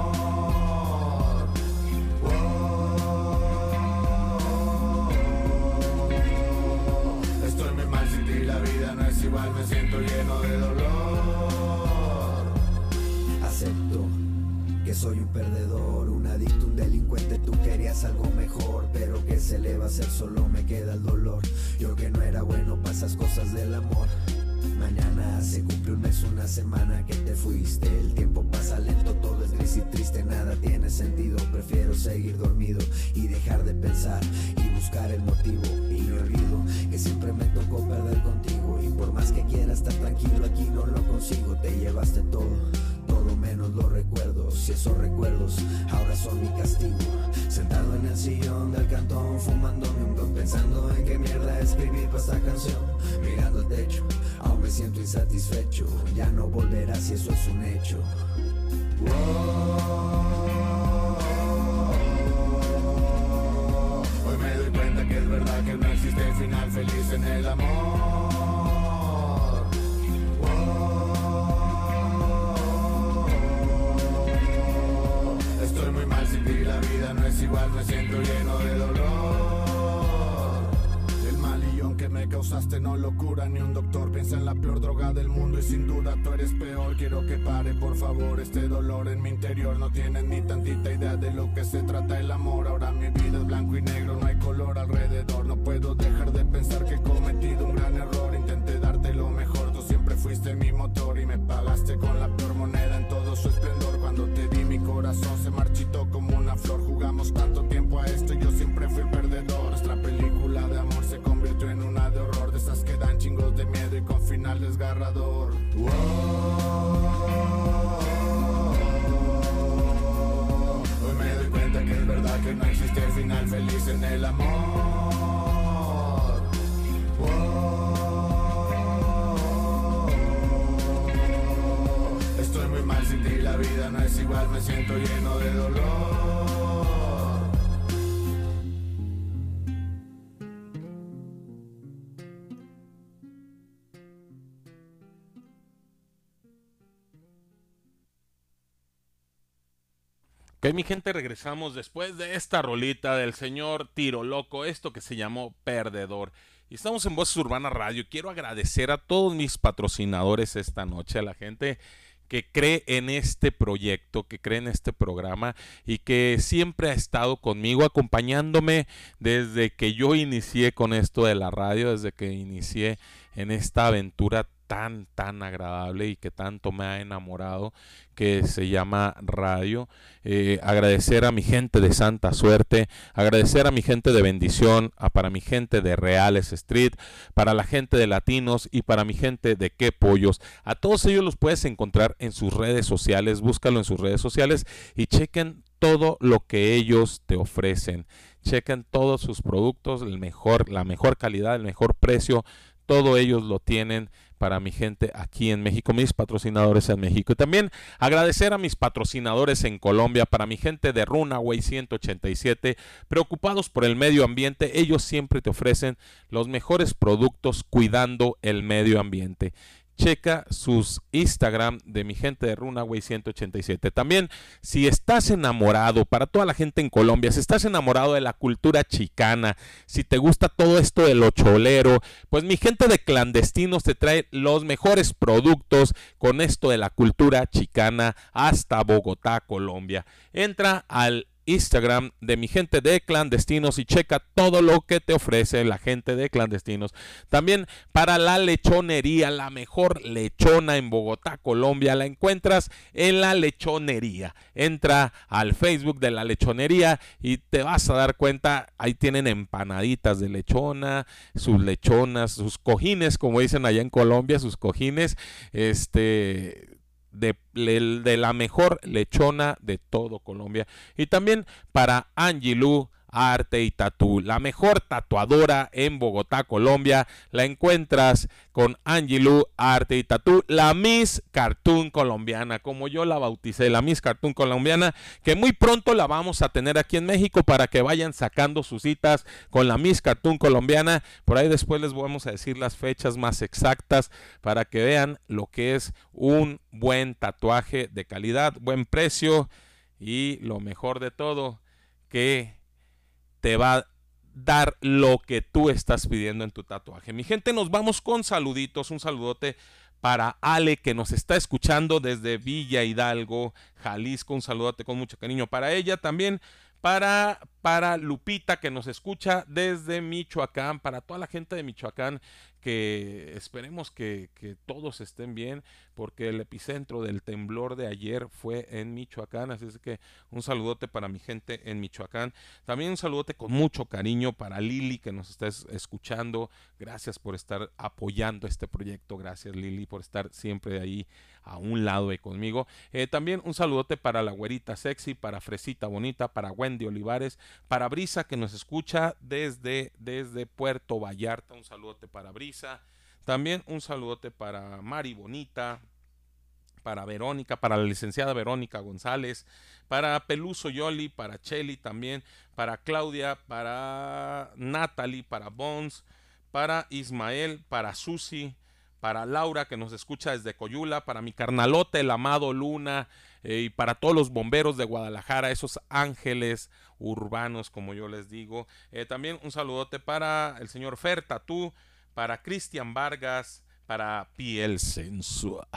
La vida no es igual, me siento lleno de dolor que soy un perdedor, un adicto, un delincuente, tú querías algo mejor, pero que se le va a hacer, solo me queda el dolor. Yo que no era bueno para esas cosas del amor. Mañana se cumple un mes, una semana que te fuiste. El tiempo pasa lento, todo es gris y triste, nada tiene sentido. Prefiero seguir dormido y dejar de pensar y buscar el motivo. Y me olvido que siempre me tocó perder contigo. Y por más que quiera estar tranquilo, aquí no lo consigo. Te llevaste todo todo menos los recuerdos y esos recuerdos ahora son mi castigo. Sentado en el sillón del cantón, fumándome un blog, pensando en qué mierda escribir para esta canción. Mirando el techo, aún me siento insatisfecho. Ya no volverás si eso es un hecho. Existe final feliz en el amor. la vida no es igual, me siento lleno de dolor. El malillón que me causaste no lo cura ni un doctor. Piensa en la peor droga del mundo y sin duda tú eres peor. Quiero que pare, por favor, este dolor en mi interior. No tienes ni tantita idea de lo que se trata el amor. Ahora mi vida es blanco y negro, no hay color alrededor. Final feliz en el amor. Estoy muy mal sin ti, la vida no es igual, me siento lleno de dolor. Ok, mi gente, regresamos después de esta rolita del señor Tiro Loco, esto que se llamó Perdedor. Y estamos en Voces Urbana Radio. Quiero agradecer a todos mis patrocinadores esta noche, a la gente que cree en este proyecto, que cree en este programa y que siempre ha estado conmigo, acompañándome desde que yo inicié con esto de la radio, desde que inicié en esta aventura tan, tan agradable y que tanto me ha enamorado, que se llama radio. Eh, agradecer a mi gente de Santa Suerte, agradecer a mi gente de Bendición, a para mi gente de Reales Street, para la gente de Latinos y para mi gente de Qué Pollos. A todos ellos los puedes encontrar en sus redes sociales, búscalo en sus redes sociales y chequen todo lo que ellos te ofrecen. Chequen todos sus productos, el mejor, la mejor calidad, el mejor precio, todo ellos lo tienen para mi gente aquí en México, mis patrocinadores en México. Y también agradecer a mis patrocinadores en Colombia, para mi gente de Runaway 187, preocupados por el medio ambiente, ellos siempre te ofrecen los mejores productos cuidando el medio ambiente checa sus Instagram de mi gente de Runaway 187. También, si estás enamorado, para toda la gente en Colombia, si estás enamorado de la cultura chicana, si te gusta todo esto de lo cholero, pues mi gente de clandestinos te trae los mejores productos con esto de la cultura chicana hasta Bogotá, Colombia. Entra al Instagram de mi gente de clandestinos y checa todo lo que te ofrece la gente de clandestinos. También para la lechonería, la mejor lechona en Bogotá, Colombia, la encuentras en la lechonería. Entra al Facebook de la lechonería y te vas a dar cuenta, ahí tienen empanaditas de lechona, sus lechonas, sus cojines, como dicen allá en Colombia, sus cojines, este de, la mejor lechona de todo Colombia. Y también para Angelou Arte y Tatú, la mejor tatuadora en Bogotá, Colombia. La encuentras con Angelou Arte y Tatú, la Miss Cartoon colombiana, como yo la bauticé, la Miss Cartoon colombiana, que muy pronto la vamos a tener aquí en México para que vayan sacando sus citas con la Miss Cartoon colombiana. Por ahí después les vamos a decir las fechas más exactas para que vean lo que es un buen tatuaje de calidad, buen precio y lo mejor de todo, que te va a dar lo que tú estás pidiendo en tu tatuaje. Mi gente, nos vamos con saluditos, un saludote para Ale que nos está escuchando desde Villa Hidalgo, Jalisco, un saludote con mucho cariño para ella también. Para, para Lupita que nos escucha desde Michoacán, para toda la gente de Michoacán que esperemos que, todos estén bien, porque el epicentro del temblor de ayer fue en Michoacán, así es que un saludote para mi gente en Michoacán. También un saludote con mucho cariño para Lili que nos está escuchando. Gracias por estar apoyando este proyecto, gracias Lili por estar siempre ahí a un lado de conmigo. Eh, también un saludote para la güerita sexy, para Fresita Bonita, para Wendy Olivares, para Brisa que nos escucha desde, desde Puerto Vallarta. Un saludote para Brisa también un saludote para Mari Bonita, para Verónica, para la licenciada Verónica González, para Peluso Yoli, para Chelly también, para Claudia, para Natalie, para Bones, para Ismael, para Susi, para Laura que nos escucha desde Coyula, para mi carnalote, el amado Luna, eh, y para todos los bomberos de Guadalajara, esos ángeles urbanos, como yo les digo. Eh, también un saludote para el señor Fer Tatú, para Cristian Vargas, para Piel Sensual.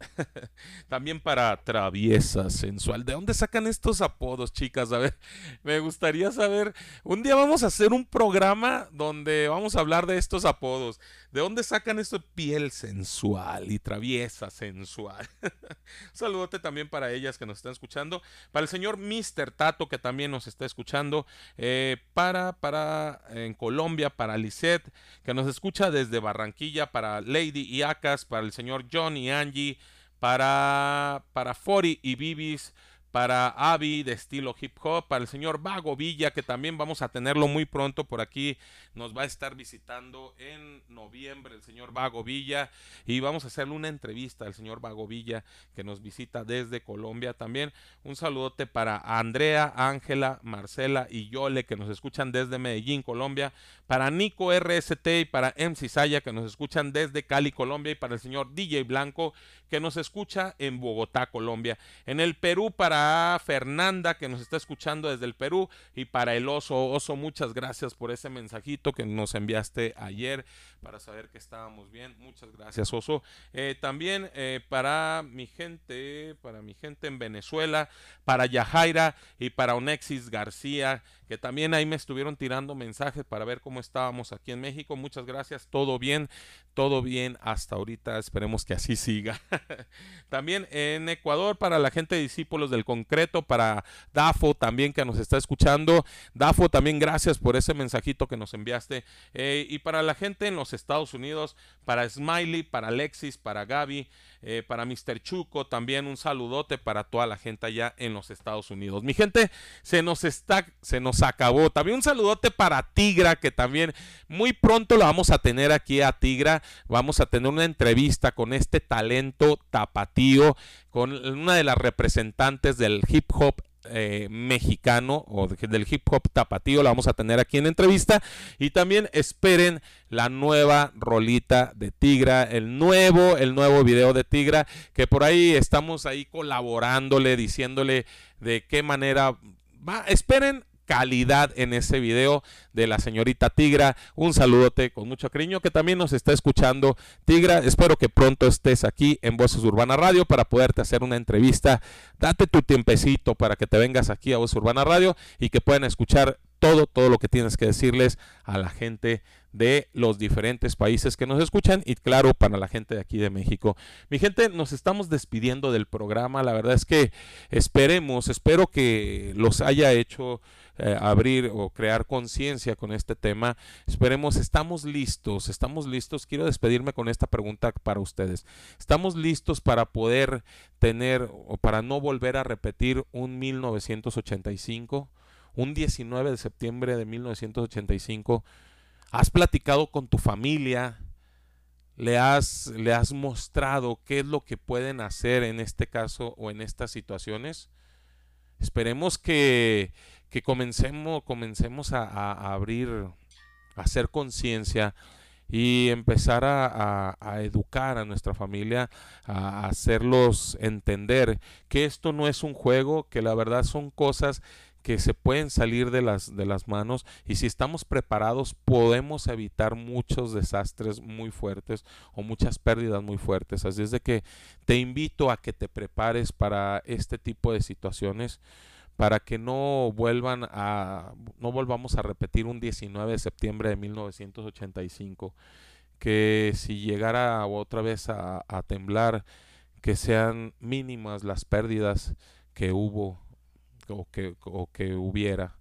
<laughs> También para Traviesa Sensual. ¿De dónde sacan estos apodos, chicas? A ver, me gustaría saber. Un día vamos a hacer un programa donde vamos a hablar de estos apodos. ¿De dónde sacan esto piel sensual y traviesa sensual? <laughs> saludote también para ellas que nos están escuchando. Para el señor Mr. Tato que también nos está escuchando. Eh, para, para en Colombia, para Lisette que nos escucha desde Barranquilla. Para Lady y Acas. Para el señor John y Angie para, para Fori y Bibis, para Avi de estilo hip hop, para el señor Vago Villa, que también vamos a tenerlo muy pronto por aquí, nos va a estar visitando en noviembre el señor Vago Villa y vamos a hacerle una entrevista al señor Vago Villa que nos visita desde Colombia también. Un saludote para Andrea, Ángela, Marcela y Yole que nos escuchan desde Medellín, Colombia, para Nico RST y para MC Saya que nos escuchan desde Cali, Colombia y para el señor DJ Blanco que nos escucha en Bogotá, Colombia. En el Perú para Fernanda que nos está escuchando desde el Perú y para el oso. Oso, muchas gracias por ese mensajito que nos enviaste ayer para saber que estábamos bien. Muchas gracias, Oso. Eh, también eh, para mi gente, para mi gente en Venezuela, para Yajaira y para Onexis García, que también ahí me estuvieron tirando mensajes para ver cómo estábamos aquí en México. Muchas gracias, todo bien, todo bien hasta ahorita. Esperemos que así siga. <laughs> también en Ecuador, para la gente de discípulos del concreto, para Dafo también que nos está escuchando. Dafo, también gracias por ese mensajito que nos enviaste. Eh, y para la gente en los Estados Unidos, para Smiley, para Alexis, para Gaby, eh, para Mr. Chuco, también un saludote para toda la gente allá en los Estados Unidos. Mi gente, se nos está, se nos acabó. También un saludote para Tigra, que también muy pronto lo vamos a tener aquí a Tigra. Vamos a tener una entrevista con este talento tapatío, con una de las representantes del hip hop eh, mexicano o del hip hop tapatío. La vamos a tener aquí en entrevista. Y también esperen la nueva rolita de Tigra, el nuevo, el nuevo video de Tigra, que por ahí estamos ahí colaborándole, diciéndole de qué manera va. Esperen calidad en ese video de la señorita Tigra. Un saludote con mucho cariño que también nos está escuchando. Tigra, espero que pronto estés aquí en Voces Urbana Radio para poderte hacer una entrevista. Date tu tiempecito para que te vengas aquí a Voces Urbana Radio y que puedan escuchar todo, todo lo que tienes que decirles a la gente de los diferentes países que nos escuchan y claro para la gente de aquí de México. Mi gente, nos estamos despidiendo del programa. La verdad es que esperemos, espero que los haya hecho eh, abrir o crear conciencia con este tema. Esperemos, estamos listos, estamos listos. Quiero despedirme con esta pregunta para ustedes. ¿Estamos listos para poder tener o para no volver a repetir un 1985? Un 19 de septiembre de 1985. ¿Has platicado con tu familia? le has, le has mostrado qué es lo que pueden hacer en este caso o en estas situaciones. Esperemos que, que comencemos, comencemos a, abrir, a hacer conciencia y empezar a, a, educar a nuestra familia, a hacerlos entender que esto no es un juego, que la verdad son cosas que se pueden salir de las, de las manos y si estamos preparados podemos evitar muchos desastres muy fuertes o muchas pérdidas muy fuertes. Así es de que te invito a que te prepares para este tipo de situaciones para que no vuelvan a no volvamos a repetir un 19 de septiembre de 1985 que si llegara otra vez a, temblar que sean mínimas las pérdidas que hubo o que, o que hubiera.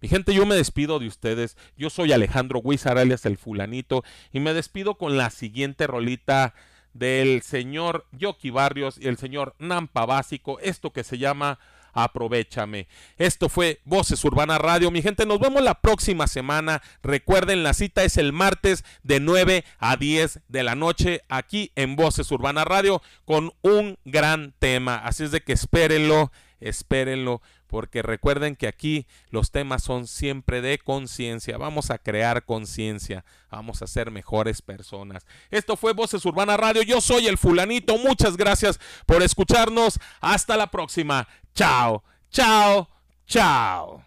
Mi gente, yo me despido de ustedes. Yo soy Alejandro Huizar, alias el fulanito, y me despido con la siguiente rolita del señor Yoki Barrios y el señor Nampa Básico, esto que se llama aprovechame. Esto fue Voces Urbana Radio. Mi gente, nos vemos la próxima semana. Recuerden, la cita es el martes de 9 a 10 de la noche aquí en Voces Urbana Radio con un gran tema. Así es de que espérenlo, espérenlo porque recuerden que aquí los temas son siempre de conciencia. Vamos a crear conciencia, vamos a ser mejores personas. Esto fue Voces Urbana Radio. Yo soy el fulanito. Muchas gracias por escucharnos. Hasta la próxima. Chao, chao, chao.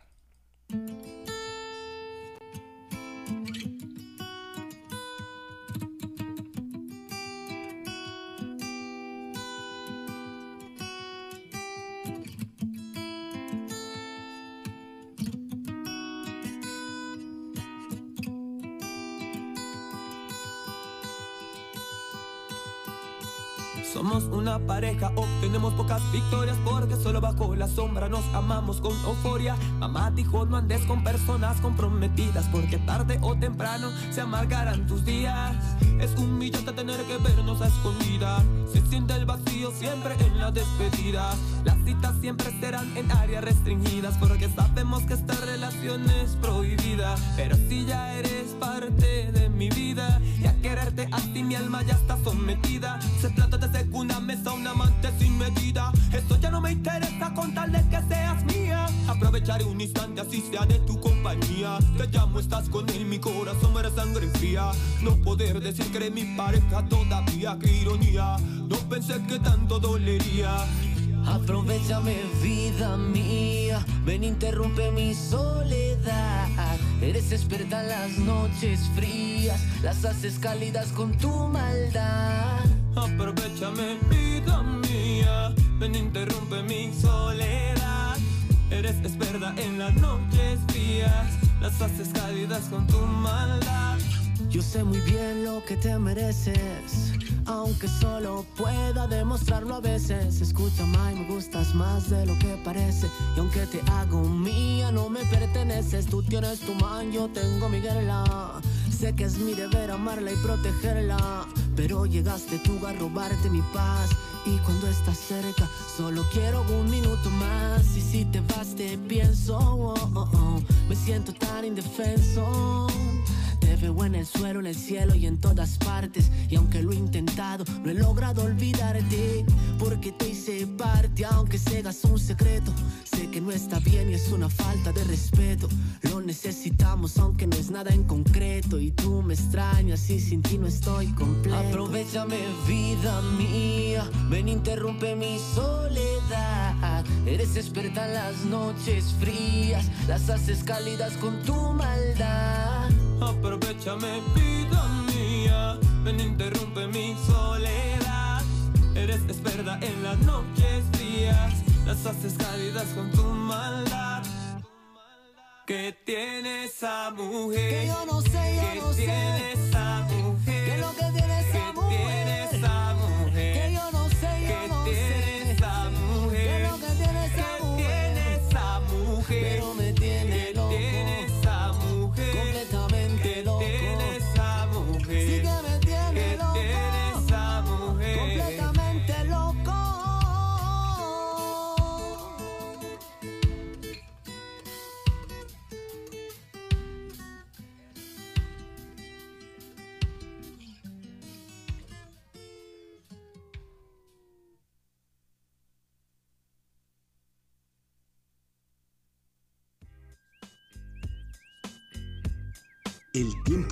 Una pareja, obtenemos pocas victorias porque solo bajo la sombra nos amamos con euforia. Mamá dijo no andes con personas comprometidas porque tarde o temprano se amargarán tus días. Es de tener que vernos a escondidas. siente el vacío siempre en la despedida. Las citas siempre serán en áreas restringidas porque sabemos que esta relación es prohibida. Pero si ya eres parte de mi vida y a quererte a ti mi alma ya está sometida. Se trata de ser una mesa, un amante sin medida. Esto ya no me interesa con tal de que seas mía. Aprovecharé un instante así sea de tu compañía. Te llamo, estás con mi corazón era sangre fría. No poder decir que eres mi pareja todavía, qué ironía. No pensé que tanto dolería. Aprovechame vida mía, ven interrumpe mi soledad. Eres experta en las noches frías, las haces cálidas con tu maldad. Aprovechame vida mía, ven interrumpe mi soledad. Eres experta en las noches frías, las haces cálidas con tu maldad. Yo sé muy bien lo que te mereces, aunque solo pueda demostrarlo a veces. Escucha, Mai, me gustas más de lo que parece. Y aunque te hago mía, no me perteneces. Tú tienes tu man, yo tengo mi guerra. Sé que es mi deber amarla y protegerla. Pero llegaste tú a robarte mi paz. Y cuando estás cerca, solo quiero un minuto más. Y si te vas, te pienso. oh, oh, oh. Me siento tan indefenso. Te veo en el suelo, en el cielo y en todas partes. Y aunque lo he intentado, no he logrado olvidarte. Porque te hice parte, aunque seas un secreto. Sé que no está bien y es una falta de respeto. Lo necesitamos, aunque no es nada en concreto. Y tú me extrañas y sin ti no estoy completo. Aprovechame, vida mía. Ven, interrumpe mi soledad. Eres experta en las noches frías. Las haces cálidas con tu maldad. Aprovechame vida mía, ven interrumpe mi soledad. Eres experta en las noches frías, las haces cálidas con tu maldad. ¿Qué tiene esa mujer? Que yo no sé, yo ¿Qué no sé. tiene esa mujer?